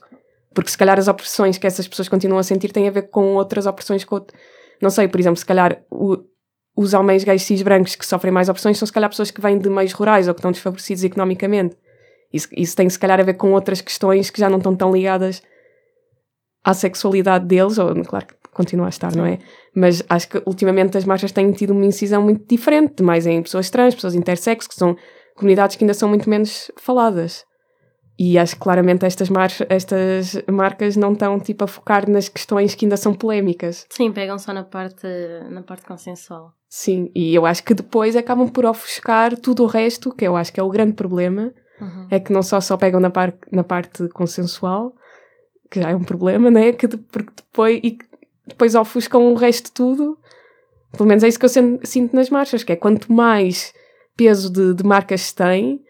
Porque se calhar as opressões que essas pessoas continuam a sentir têm a ver com outras opressões que outro- Não sei, por exemplo, se calhar o- os homens gays cis brancos que sofrem mais opressões são se calhar pessoas que vêm de meios rurais ou que estão desfavorecidos economicamente. Isso, isso tem se calhar a ver com outras questões que já não estão tão ligadas à sexualidade deles, ou claro que continua a estar, não é? Mas acho que ultimamente as marchas têm tido uma incisão muito diferente, mais em pessoas trans, pessoas intersexo, que são comunidades que ainda são muito menos faladas. E acho que claramente estas, marchas, estas marcas não estão tipo a focar nas questões que ainda são polémicas. Sim, pegam só na parte, na parte consensual. Sim, e eu acho que depois acabam por ofuscar tudo o resto, que eu acho que é o grande problema, Uhum. é que não só só pegam na, par na parte consensual, que já é um problema, né? Que de- porque depois, e depois ofuscam o resto de tudo. Pelo menos é isso que eu sinto nas marchas, que é quanto mais peso de, de marcas se tem,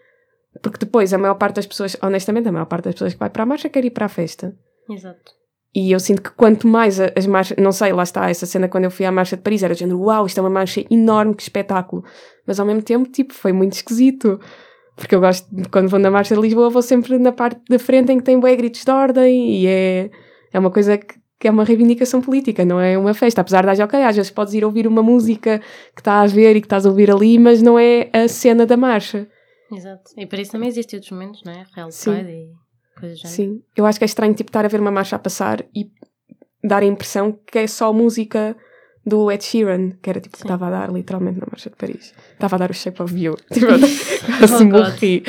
porque depois a maior parte das pessoas, honestamente, a maior parte das pessoas que vai para a marcha quer ir para a festa. Exato. E eu sinto que quanto mais as marchas, não sei, lá está, essa cena quando eu fui à marcha de Paris, era do género, uau, isto é uma marcha enorme, que espetáculo. Mas ao mesmo tempo, tipo, foi muito esquisito. Porque eu gosto, quando vou na marcha de Lisboa, vou sempre na parte da frente em que tem bué gritos de ordem e é, é uma coisa que, que é uma reivindicação política, não é uma festa. Apesar de, ok, às vezes podes ir ouvir uma música que está a ver e que estás a ouvir ali, mas não é a cena da marcha. Exato. E para isso também existem outros momentos, não é? Real Sim. Pride e coisas do género. Sim. Eu acho que é estranho tipo, estar a ver uma marcha a passar e dar a impressão que é só música do Ed Sheeran, que era tipo, estava a dar literalmente na marcha de Paris. Estava a dar o Shape of You. Tipo, eu quase Oh, morri.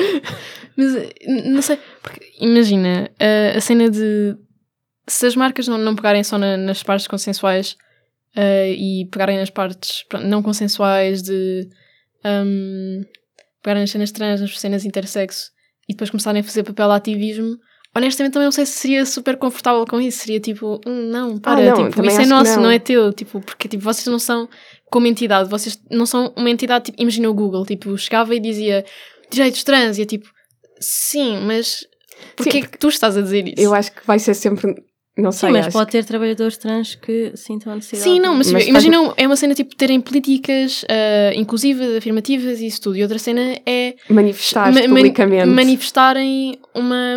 Mas eh, não sei, porque imagina eh, a cena de se as marcas não, não pegarem só na- nas partes consensuais eh, e pegarem nas partes pronto, não consensuais de hum, pegarem nas cenas trans, nas cenas intersexo e depois começarem a fazer papel ativismo, honestamente também não sei se seria super confortável com isso. Seria tipo, "Hum, não, para, não, tipo, isso é nosso, não. não. é teu, tipo, porque tipo, vocês não são como entidade, vocês não são uma entidade, tipo, imagina o Google, tipo, chegava e dizia direitos trans e é tipo, sim, mas porquê Sim, que tu estás a dizer isso? Eu acho que vai ser sempre. Não sei, Sim, mas pode ter trabalhadores trans que sintam a necessidade. Sim, não, mas, Mas imagina, é uma cena tipo terem políticas ah, inclusivas, afirmativas e isso tudo. E outra cena é manifestar ma- publicamente. manifestarem uma.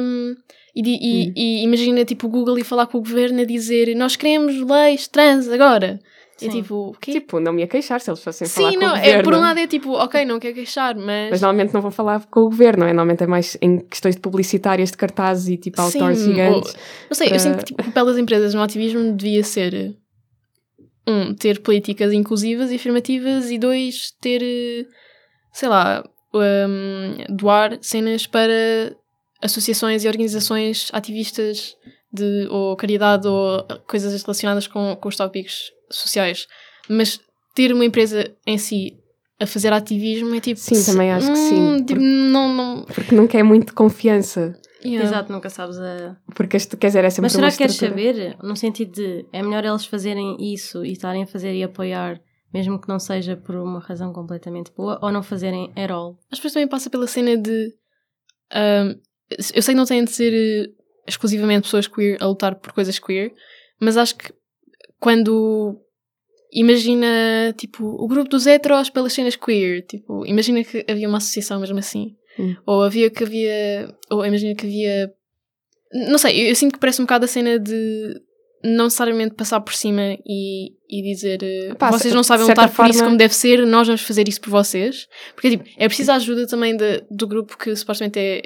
E, e- e imagina tipo o Google e falar com o governo a dizer nós queremos leis trans agora. É Sim. tipo, o quê? Tipo, não me ia queixar se eles fossem falar Sim, com não, o é, governo. por um lado é tipo, ok, não quero queixar, mas. Mas normalmente não vão falar com o governo, é? Normalmente é mais em questões de publicitárias de cartazes e tipo Sim, outdoors ou- gigantes. Não sei, para- eu sinto que tipo, o papel das empresas no ativismo devia ser um, ter políticas inclusivas e afirmativas e dois, ter, sei lá, um, doar cenas para associações e organizações ativistas de, ou caridade ou coisas relacionadas com, com os tópicos sociais. Mas ter uma empresa em si a fazer ativismo é tipo. Sim, também acho que sim, hum, porque- Tipo, não, não. Porque nunca é muito de confiança. yeah. Exato, nunca sabes a. Porque este, quer dizer, é sempre Mas será que queres saber? No sentido de é melhor eles fazerem isso e estarem a fazer e apoiar, mesmo que não seja por uma razão completamente boa, ou não fazerem at all? Mas depois também passa pela cena de. ahm, eu sei que não têm de ser eh, exclusivamente pessoas queer a lutar por coisas queer, mas acho que quando. Imagina, tipo, o grupo dos heteros pelas cenas queer. Tipo, imagina que havia uma associação mesmo assim. Hum. Ou havia que havia. Ou imagina que havia. Não sei, eu, eu sinto que parece um bocado a cena de não necessariamente passar por cima e, e dizer eh, Pá, vocês não sabem lutar por isso forma- como deve ser, nós vamos fazer isso por vocês. Porque tipo, é preciso a ajuda também de- do grupo que supostamente é.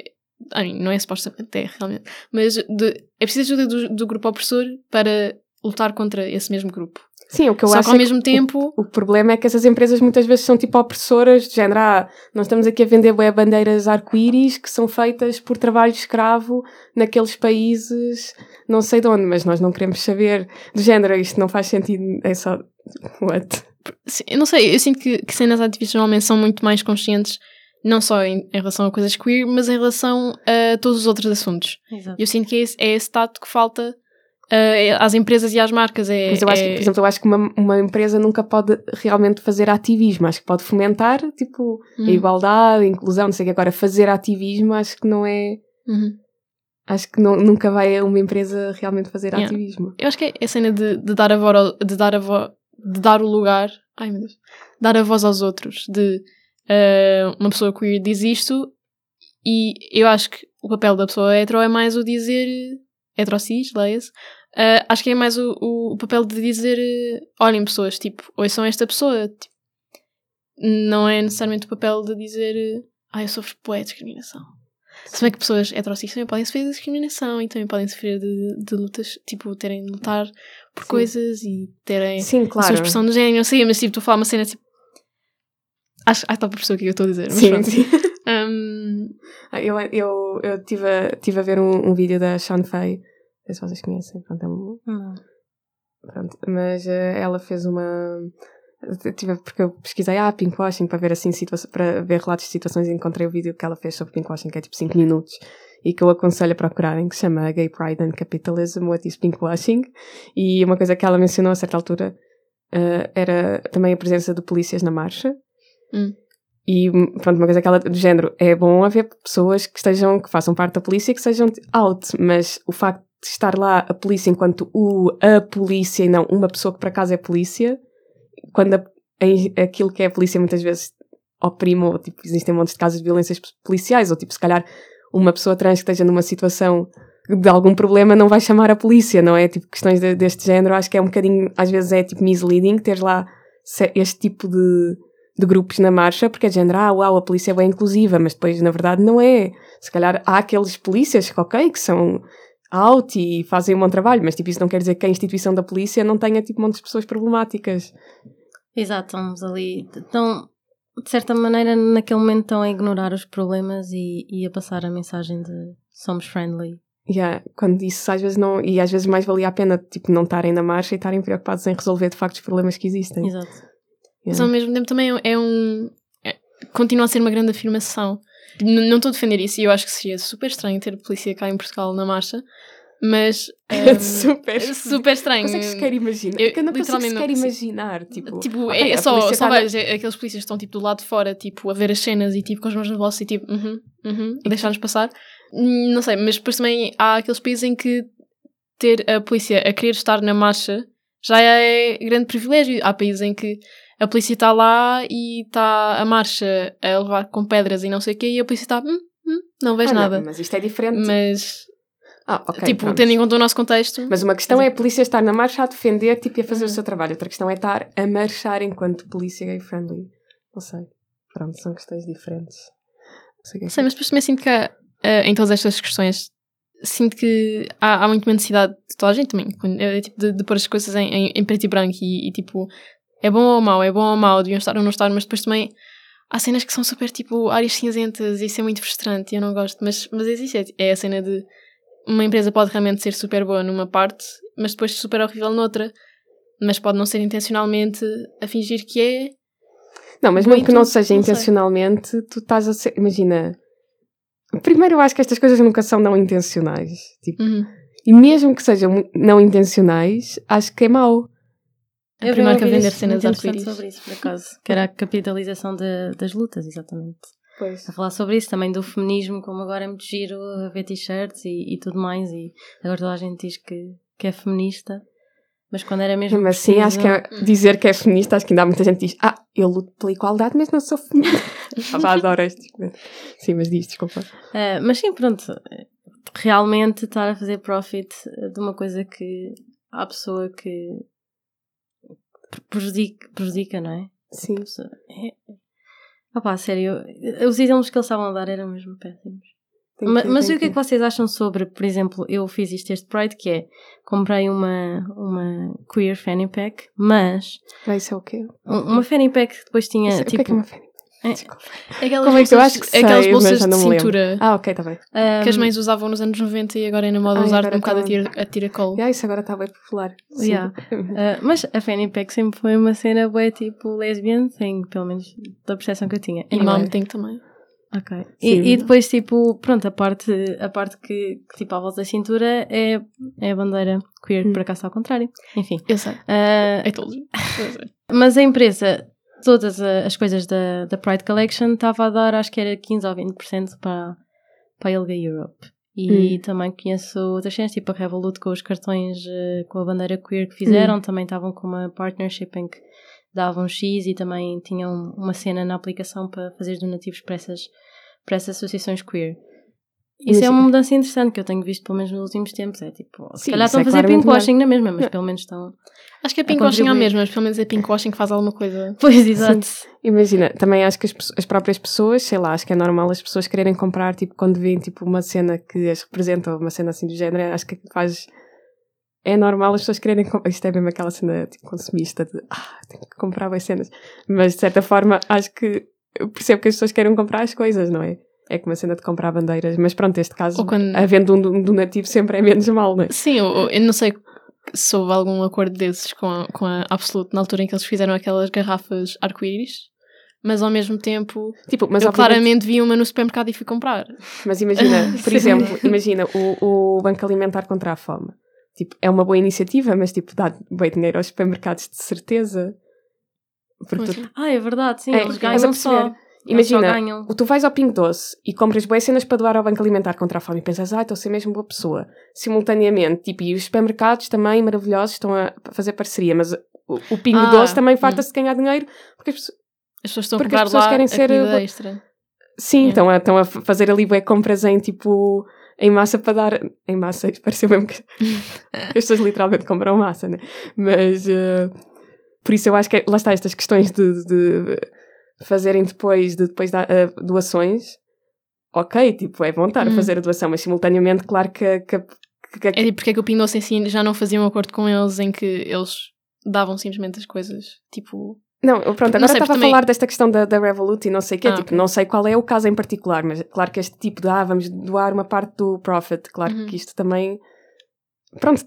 Não é supostamente, é realmente. Mas de- é preciso ajuda do, do grupo opressor para lutar contra esse mesmo grupo. Sim, o que eu Só acho que ao é que mesmo tempo. O problema é que essas empresas muitas vezes são tipo opressoras, de género, ah, nós estamos aqui a vender bué bandeiras arco-íris que são feitas por trabalho escravo naqueles países, não sei de onde, mas nós não queremos saber. Do género, isto não faz sentido, é só. What? Sim, eu não sei, eu sinto que, que cenas ativistas normalmente são muito mais conscientes, não só em, em relação a coisas queer, mas em relação a todos os outros assuntos. Exato. Eu sinto que é esse, é esse tato que falta ah, às empresas e às marcas. É, Mas eu acho que, é- por exemplo, eu acho que uma, uma empresa nunca pode realmente fazer ativismo, acho que pode fomentar, tipo, Hum, a igualdade, a inclusão, não sei o que, agora fazer ativismo acho que não é. uhum. Acho que não- nunca vai uma empresa realmente fazer Yeah. ativismo. Eu acho que é a cena de, de dar a voz, de dar a de dar o lugar, ai meu Deus, dar a voz aos outros, de ah, uma pessoa queer diz isto e eu acho que o papel da pessoa hetero é mais o dizer, hetero cis, leia-se, ah, acho que é mais o, o papel de dizer, eh, olhem pessoas, tipo, ouçam esta pessoa, tipo, não é necessariamente o papel de dizer, eh, ah, eu sofro de discriminação. Se bem que pessoas heterossexuais também podem sofrer de discriminação e também podem sofrer de, de lutas, tipo, terem de lutar por Sim. coisas e terem Sim, a sua claro. expressão de género, não sei, mas tipo, estou a falar uma cena tipo. Acho, acho que está para perceber o que que eu estou a dizer. Mas Sim, pronto. sim. Hum, Ah, Eu estive eu, eu tive a, tive a ver um, um vídeo da Sean Fay, não sei se vocês conhecem, pronto, é um- Não. pronto, mas eh, ela fez uma. Tive, porque eu pesquisei ah, pinkwashing para ver assim para ver relatos de situações e encontrei o vídeo que ela fez sobre pinkwashing, que é tipo 5 minutos, e que eu aconselho a procurarem, que se chama Gay Pride and Capitalism, What is Pinkwashing? E uma coisa que ela mencionou a certa altura eh, era também a presença de polícias na marcha. Hum. E pronto, uma coisa que ela, do género, é bom haver pessoas que estejam, que façam parte da polícia e que sejam out, mas o facto de estar lá a polícia enquanto o, a polícia e não uma pessoa que por acaso é polícia, quando a- em- aquilo que é a polícia muitas vezes oprime, ou tipo, existem montes de casos de violências policiais, ou tipo, se calhar uma pessoa trans que esteja numa situação de algum problema não vai chamar a polícia, não é? Tipo, questões de- deste género, acho que é um bocadinho, às vezes é tipo misleading ter lá este tipo de, de grupos na marcha, porque é de género, ah, uau, a polícia é bem inclusiva, mas depois, na verdade, não é. Se calhar há aqueles polícias que, ok, que são out e fazem um bom trabalho, mas tipo, isso não quer dizer que a instituição da polícia não tenha tipo montes de pessoas problemáticas. Exato, estamos ali. Então, de certa maneira, naquele momento estão a ignorar os problemas e, e a passar a mensagem de somos friendly. Yeah, quando isso às vezes não. E às vezes mais valia a pena tipo, não estarem na marcha e estarem preocupados em resolver de facto os problemas que existem. Exato. Mas ao mesmo tempo também é um. é- continua a ser uma grande afirmação. N- não estou a defender isso e eu acho que seria super estranho ter polícia cá em Portugal na marcha, mas. É ehm, super. é super estranho. Consegues sequer imaginar? Eu Eu, não consigo sequer imaginar. Tipo, Tipo, ok, é, é só, só tá na- vejo aqueles polícias que estão tipo do lado de fora, tipo, a ver as cenas e tipo com as mãos no bolso e tipo, uhum, uhum, a deixar-nos passar. Hum, Não sei, mas depois também há aqueles países em que ter a polícia a querer estar na marcha já é grande privilégio. Há países em que a polícia está lá e está a marcha a levar com pedras e não sei o quê e a polícia está, hum, hum, não vejo Ah, não, nada. mas isto é diferente. Mas, Ah, ok. tipo, pronto. tendo em conta o nosso contexto, Mas uma questão é a polícia estar na marcha a defender tipo, e a fazer o Uhum. seu trabalho. Outra questão é estar a marchar enquanto polícia gay friendly. Não sei. Pronto, são questões diferentes. Não sei é Não sei, mas depois também sinto que há, eh, em todas estas questões, sinto que há, há muito uma necessidade de toda a gente também, é, tipo, de, de pôr as coisas em, em, em preto e branco e, e, tipo, é bom ou mau, é bom ou mau, deviam estar ou não estar, mas depois também há cenas que são super tipo áreas cinzentas e isso é muito frustrante e eu não gosto, mas, mas existe, é, a cena de uma empresa pode realmente ser super boa numa parte, mas depois super horrível noutra, mas pode não ser intencionalmente a fingir que é. Não, mas mesmo que não seja não sei. intencionalmente, tu estás a ser. Imagina. Primeiro, eu acho que estas coisas nunca são não intencionais. Tipo, Uhum. e mesmo que sejam não intencionais, acho que é mau. A Eu que a vender cenas arco-íris. sobre isso, por acaso. Que era a capitalização de- das lutas, exatamente. Pois. A falar sobre isso, também do feminismo, como agora é muito giro a ver t-shirts e, e tudo mais. E agora toda a gente diz que, que é feminista. Mas quando era mesmo. Mesmo assim, acho que preciso- é- dizer que é feminista, acho que ainda há muita gente que diz: Ah, eu luto pela igualdade, mas não sou feminista. ah, pá, adoro este. Sim, mas diz, desculpa. É, mas sim, pronto. Realmente estar a fazer profit de uma coisa que há pessoa que prejudica, prejudica não é? Sim. é... Opá, sério, os exemplos que eles estavam a dar eram mesmo péssimos. Tem que- Mas, tem o que é que vocês acham sobre, por exemplo, eu fiz isto este Pride, que é, comprei uma, uma queer fanny pack, mas Ah, isso é o quê? um- uma fanny pack que depois tinha, Isso- o que tipo... é que é uma fanny? É, Aquelas Como é que eu bolsas- acho que sei, aquelas bolsas de cintura Ah, ok, está bem. que as um, mães usavam nos anos 90 e agora é na moda Ai, usar um bocado a tá- tira, a tiracolo. Ah, isso agora está bem popular. Sim. Yeah. Uh, mas a Fanny Pack sempre foi uma cena bué tipo lesbian thing, pelo menos da percepção que eu tinha. E mom tem também. Ok. E, e depois, tipo, pronto, a parte, a parte que, que, tipo, à volta da cintura é, é a bandeira queer, Hum. por acaso ao contrário. Enfim. Eu sei. Uh, É. Eu mas a empresa, todas as coisas da, da Pride Collection, estava a dar, acho que era 15 ou 20% para, para a Ilga Europe. E Hum. também conheço outras cenas, tipo a Revolut com os cartões eh, com a bandeira queer que fizeram, também estavam com uma partnership em que davam X e também tinham uma cena na aplicação para fazer donativos para essas, para essas associações queer. Isso é uma mudança interessante que eu tenho visto pelo menos nos últimos tempos. É tipo, se calhar estão é a fazer pinkwashing na mesma, mas Não. pelo menos estão. Acho que é pinkwashing à mesma, mas pelo menos é pinkwashing que faz alguma coisa. Pois, exato. Imagina, também acho que as, as próprias pessoas, sei lá, acho que é normal as pessoas quererem comprar, tipo, quando veem, tipo, uma cena que as representa, uma cena assim do género, acho que faz... É normal as pessoas quererem comprar... Isto é mesmo aquela cena, tipo, consumista de, ah, tenho que comprar boas cenas. Mas, de certa forma, acho que... Eu percebo que as pessoas querem comprar as coisas, não é? É como a cena de comprar bandeiras. Mas pronto, neste caso, quando- havendo um do- donativo sempre é menos mal, não é? Sim, eu, eu não sei se houve algum acordo desses com a, com a Absolute na altura em que eles fizeram aquelas garrafas arco-íris, mas ao mesmo tempo Tipo, mas eu claramente vi uma no supermercado e fui comprar. Mas imagina, por exemplo, imagina o, o Banco Alimentar contra a Fome. Tipo, é uma boa iniciativa, mas tipo, dá bem dinheiro aos supermercados de certeza. Porque tu, assim? Ah, é verdade, sim, É, eles ganham só. Imagina, tu vais ao Pingo Doce e compras boas cenas para doar ao Banco Alimentar contra a Fome e pensas, ah, estou a ser mesmo boa pessoa. Simultaneamente, tipo, e os supermercados também maravilhosos estão a fazer parceria, mas o, o Pingo Ah, Doce também farta-se de ganhar dinheiro porque as pessoas, As pessoas estão Porque a as pessoas querem ser, uh, extra. Sim, Yeah. estão, a, estão a fazer ali bué compras em tipo em massa para dar. Em massa, pareceu mesmo que as pessoas literalmente compram massa, né? Mas eh, por isso eu acho que é- lá está estas questões de, de fazerem depois de depois da, ah, doações, ok, tipo, é bom estar a Hum. fazer a doação, mas simultaneamente, claro que, que, que- que- É porque é que o Pingo Doce em si já não fazia um acordo com eles em que eles davam simplesmente as coisas, tipo... Não, pronto, agora estava a também- falar desta questão da, da Revolut e não sei o quê, Ah, tipo, ok. não sei qual é o caso em particular, mas claro que este tipo de, ah, vamos doar uma parte do profit, claro Uhum. que isto também, pronto,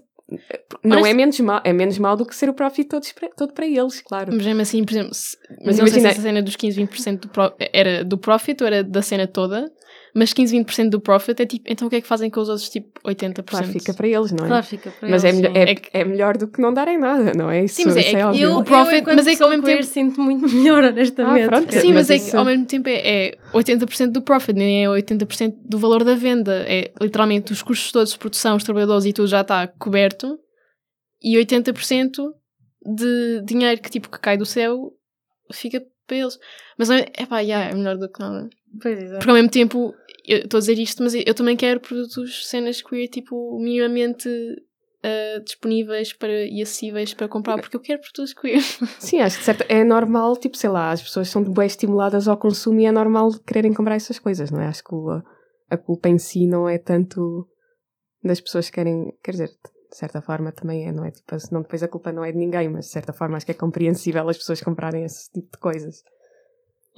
não Honest- é menos mal, é menos mal do que ser o profit todo, para- todo para eles, claro. Mas mesmo assim, por exemplo, se, Mas não sei se imagina- essa cena dos 15, 20% do pro, era do profit ou era da cena toda, mas 15, 20% do profit é tipo, então o que é que fazem com os outros tipo 80%? Claro, fica para eles, não é? Claro, fica para mas é, eles, melhor, sim. é, É que- é melhor do que não darem nada, não é? Isso, Sim, mas é- isso é que. Eu, O profit- eu, mas é que ao mesmo tempo- sinto muito melhor, honestamente. Ah, pronto. Sim, mas, mas é isso- que ao mesmo tempo é, é 80% do profit, nem é 80% do valor da venda. É literalmente os custos todos de produção, os trabalhadores e tudo já está coberto. E 80% de dinheiro que tipo que cai do céu fica para eles. Mas é pá, yeah, é melhor do que nada. Pois, exato. Porque ao mesmo tempo, eu estou a dizer isto, mas eu também quero produtos, cenas queer, tipo, minimamente ah, disponíveis para, e acessíveis para comprar, porque eu quero produtos queer. Sim, acho que certo, é normal, tipo, sei lá, as pessoas são bem estimuladas ao consumo e é normal quererem comprar essas coisas, não é? Acho que o- a culpa em si não é tanto das pessoas que querem, quer dizer, de certa forma também é, não é? Tipo, senão depois a culpa não é de ninguém, mas de certa forma acho que é compreensível as pessoas comprarem esse tipo de coisas.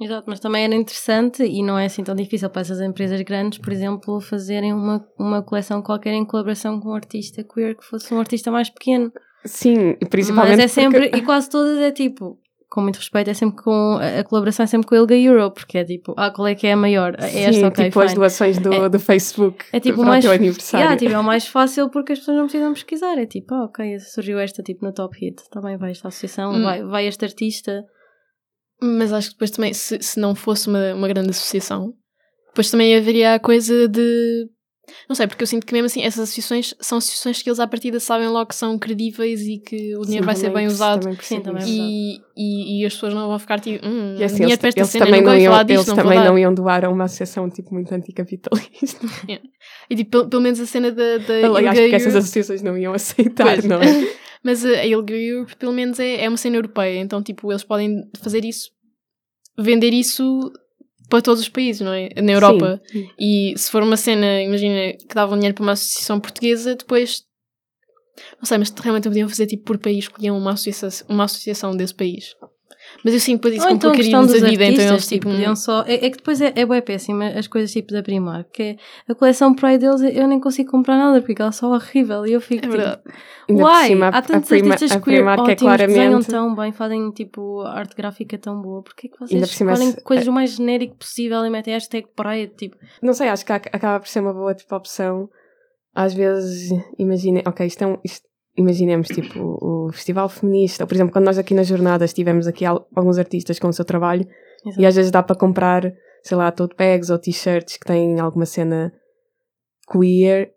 Exato, mas também era interessante e não é assim tão difícil para essas empresas grandes, por exemplo, fazerem uma, uma coleção qualquer em colaboração com um artista queer que fosse um artista mais pequeno. Sim, principalmente Mas é porque- sempre, e quase todas é tipo, com muito respeito, é sempre com, a, colaboração é sempre com a Ilga Euro, porque é tipo, ah, qual é que é a maior? É Sim, esta, ok, tipo as fine. doações do, É- do Facebook É tipo para mais, o teu aniversário. Yeah, tipo, é o mais fácil porque as pessoas não precisam pesquisar. É tipo, ah, ok, surgiu esta tipo no top hit. Também vai esta associação, Hum. vai, vai este artista. Mas acho que depois também, se, se não fosse uma, uma grande associação, depois também haveria a coisa de. Não sei, porque eu sinto que mesmo assim essas associações são associações que eles à partida sabem logo que são credíveis e que o dinheiro Sim, vai ser bem usado. Sim, também isso. E, e, e as pessoas não vão ficar tipo, hum, E assim, dinheiro eles, para esta eles cena, também não iam, falar disto, eles não também não iam doar a uma associação tipo muito anticapitalista. E tipo, pelo, pelo menos a cena da, da Aliás, porque essas associações não iam aceitar, Pois. não é? Mas a Ilga Europe, pelo menos, é, é uma cena europeia. Então, tipo, eles podem fazer isso, vender isso para todos os países, não é? Na Europa. Sim. E se for uma cena, imagina, que davam dinheiro para uma associação portuguesa, depois. Não sei, mas realmente podiam fazer tipo por país, escolhiam uma associação, uma associação desse país. Mas eu sinto depois isso Ou então a complicaria-nos dos a vida, então eles tipo, tipo. podiam só... É, é que depois é, é bem péssima as coisas tipo da Primark, que é a coleção Pride deles eu nem consigo comprar nada porque ela é só horrível e eu fico É verdade. tipo, Ainda por uai, cima, a- há tantos a Prima- artistas a queer Primark é ótimos, desenham claramente- tão bem, fazem tipo arte gráfica tão boa, porque é que Ainda vocês por cima escolhem se- coisas o mais genérico possível e metem hashtag Pride, tipo, Não sei, acho que ac- acaba por ser uma boa tipo, opção. Às vezes, imaginem, ok, isto é um, isto- imaginemos tipo o festival feminista, ou por exemplo, quando nós aqui nas jornadas tivemos aqui al- alguns artistas com o seu trabalho Exato. e às vezes dá para comprar, sei lá, tote bags ou t-shirts que têm alguma cena queer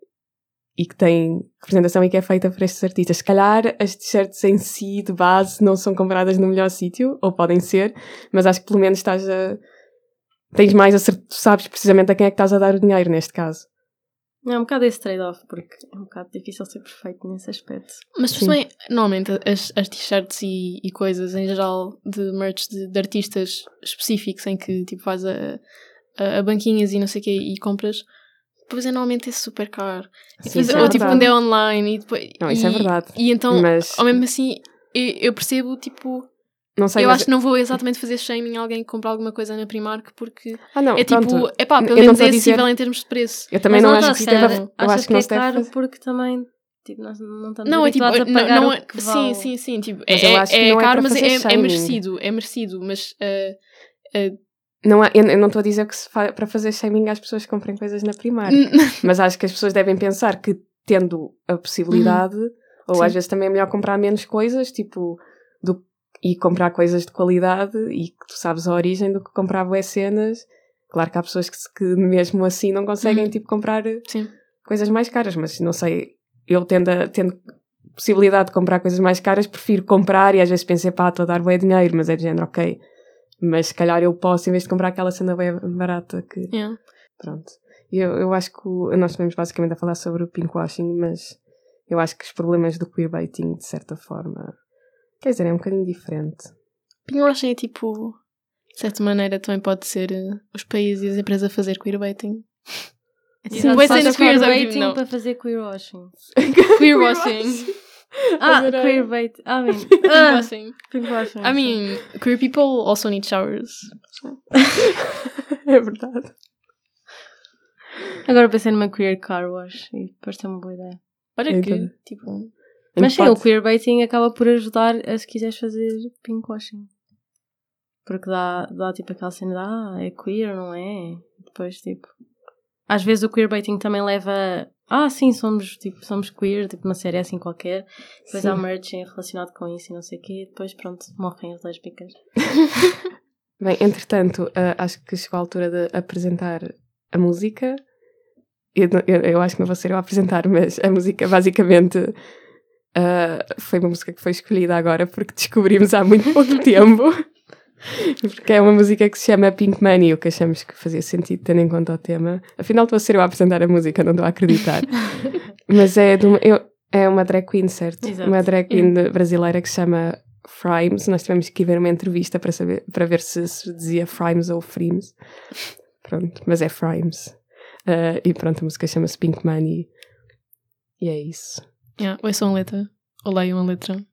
e que têm representação e que é feita por estes artistas. Se calhar as t-shirts em si, de base, não são compradas no melhor sítio, ou podem ser, mas acho que pelo menos estás a. Tens mais a ser, sabes precisamente a quem é que estás a dar o dinheiro neste caso. É um bocado esse trade-off, porque é um bocado difícil ser perfeito nesse aspecto. Mas Sim. também, normalmente, as, as t-shirts e, e coisas em geral de merch de, de artistas específicos em que tipo vais a, a, a banquinhas e não sei o quê e compras, depois é normalmente é super caro. E Sim, depois, isso é ou tipo quando é online e depois. Não, isso é e- verdade. E então, Mas ao mesmo assim, eu, eu percebo, tipo, não sei, eu mas- acho que não vou exatamente fazer shaming a alguém que compra alguma coisa na Primark porque ah, não, é tipo, pronto. é pá, Eu pelo não menos é dizer- acessível em termos de preço. Eu também Mas não lá acho que se se deve, eu acho que não é se deve caro fazer. porque também tipo, nós não estamos Não, é tipo, a não, pagar não o é- que sim, vale. sim, sim, tipo, Mas é, eu acho que é não é caro, para mas é, é merecido, é merecido, mas eh, Não há- eu, eu não estou a dizer que se fa, para fazer shaming às pessoas comprem coisas na Primark, mas acho que as pessoas devem pensar que tendo a possibilidade, ou Sim. às vezes também é melhor comprar menos coisas, tipo, do, e comprar coisas de qualidade e que tu sabes a origem do que comprar boas cenas. Claro que há pessoas que, que mesmo assim não conseguem Uhum. tipo comprar sim. coisas mais caras, mas não sei, eu tendo, a- tendo possibilidade de comprar coisas mais caras, prefiro comprar e às vezes pensei, pá, estou a dar bem dinheiro, mas é de género, ok, mas se calhar eu posso, em vez de comprar aquela cena bem barata que, Yeah. pronto. Eu, eu acho que o- nós estivemos basicamente a falar sobre o pinkwashing, mas eu acho que os problemas do queerbaiting, de certa forma, quer dizer, é um bocadinho diferente. Pinkwashing é tipo. De certa maneira, também pode ser eh, os países e as empresas a fazer queerbaiting. Sim, Vai ser faz queerbaiting não. para fazer queerwashing. Queerwashing. Ah, queerbait. I mean, ah, Queerwashing. queerwashing. I mean, queer people also need showers. É verdade. Agora pensei numa queer car wash e pareceu uma boa ideia. Olha que, tipo, Mas sim, o Pode- queerbaiting acaba por ajudar a se quiseres fazer pinkwashing. Porque dá, dá tipo aquela cena de ah, é queer, não é? Depois, tipo. Às vezes o queerbaiting também leva. Ah, sim, somos, tipo, somos queer, tipo uma série assim qualquer. Depois Sim. há merch relacionado com isso e não sei o quê. E depois, pronto, morrem as lésbicas. Bem, entretanto, ah, acho que chegou a altura de apresentar a música. Eu, eu, eu acho que não vou ser eu a apresentar, mas a música basicamente ah, foi uma música que foi escolhida agora porque descobrimos há muito pouco tempo. Porque é uma música que se chama Pink Money, o que achamos que fazia sentido tendo em conta o tema. Afinal, estou a ser eu a apresentar a música, não estou a acreditar. Mas é, uma, eu- é uma drag queen, certo? Exato. Uma drag queen de- brasileira que se chama Frimes. Nós tivemos que ir ver uma entrevista para, saber, para ver se se dizia Frimes ou Frimes. Pronto, mas é Frimes. Ah, e pronto, a música chama-se Pink Money. E é isso. Yeah, ouçam a letra. Ou leiam a letra.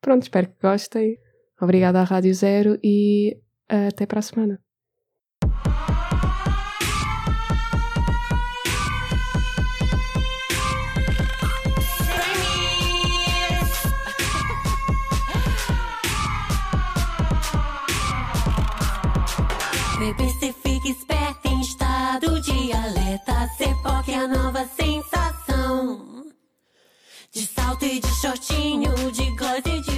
Pronto, espero que gostem. Obrigada à Rádio Zero e até para a semana. Bebê, cê fica esperto em estado de alerta. Cê pode é a nova sensação. De salto e de shortinho, de gloss e de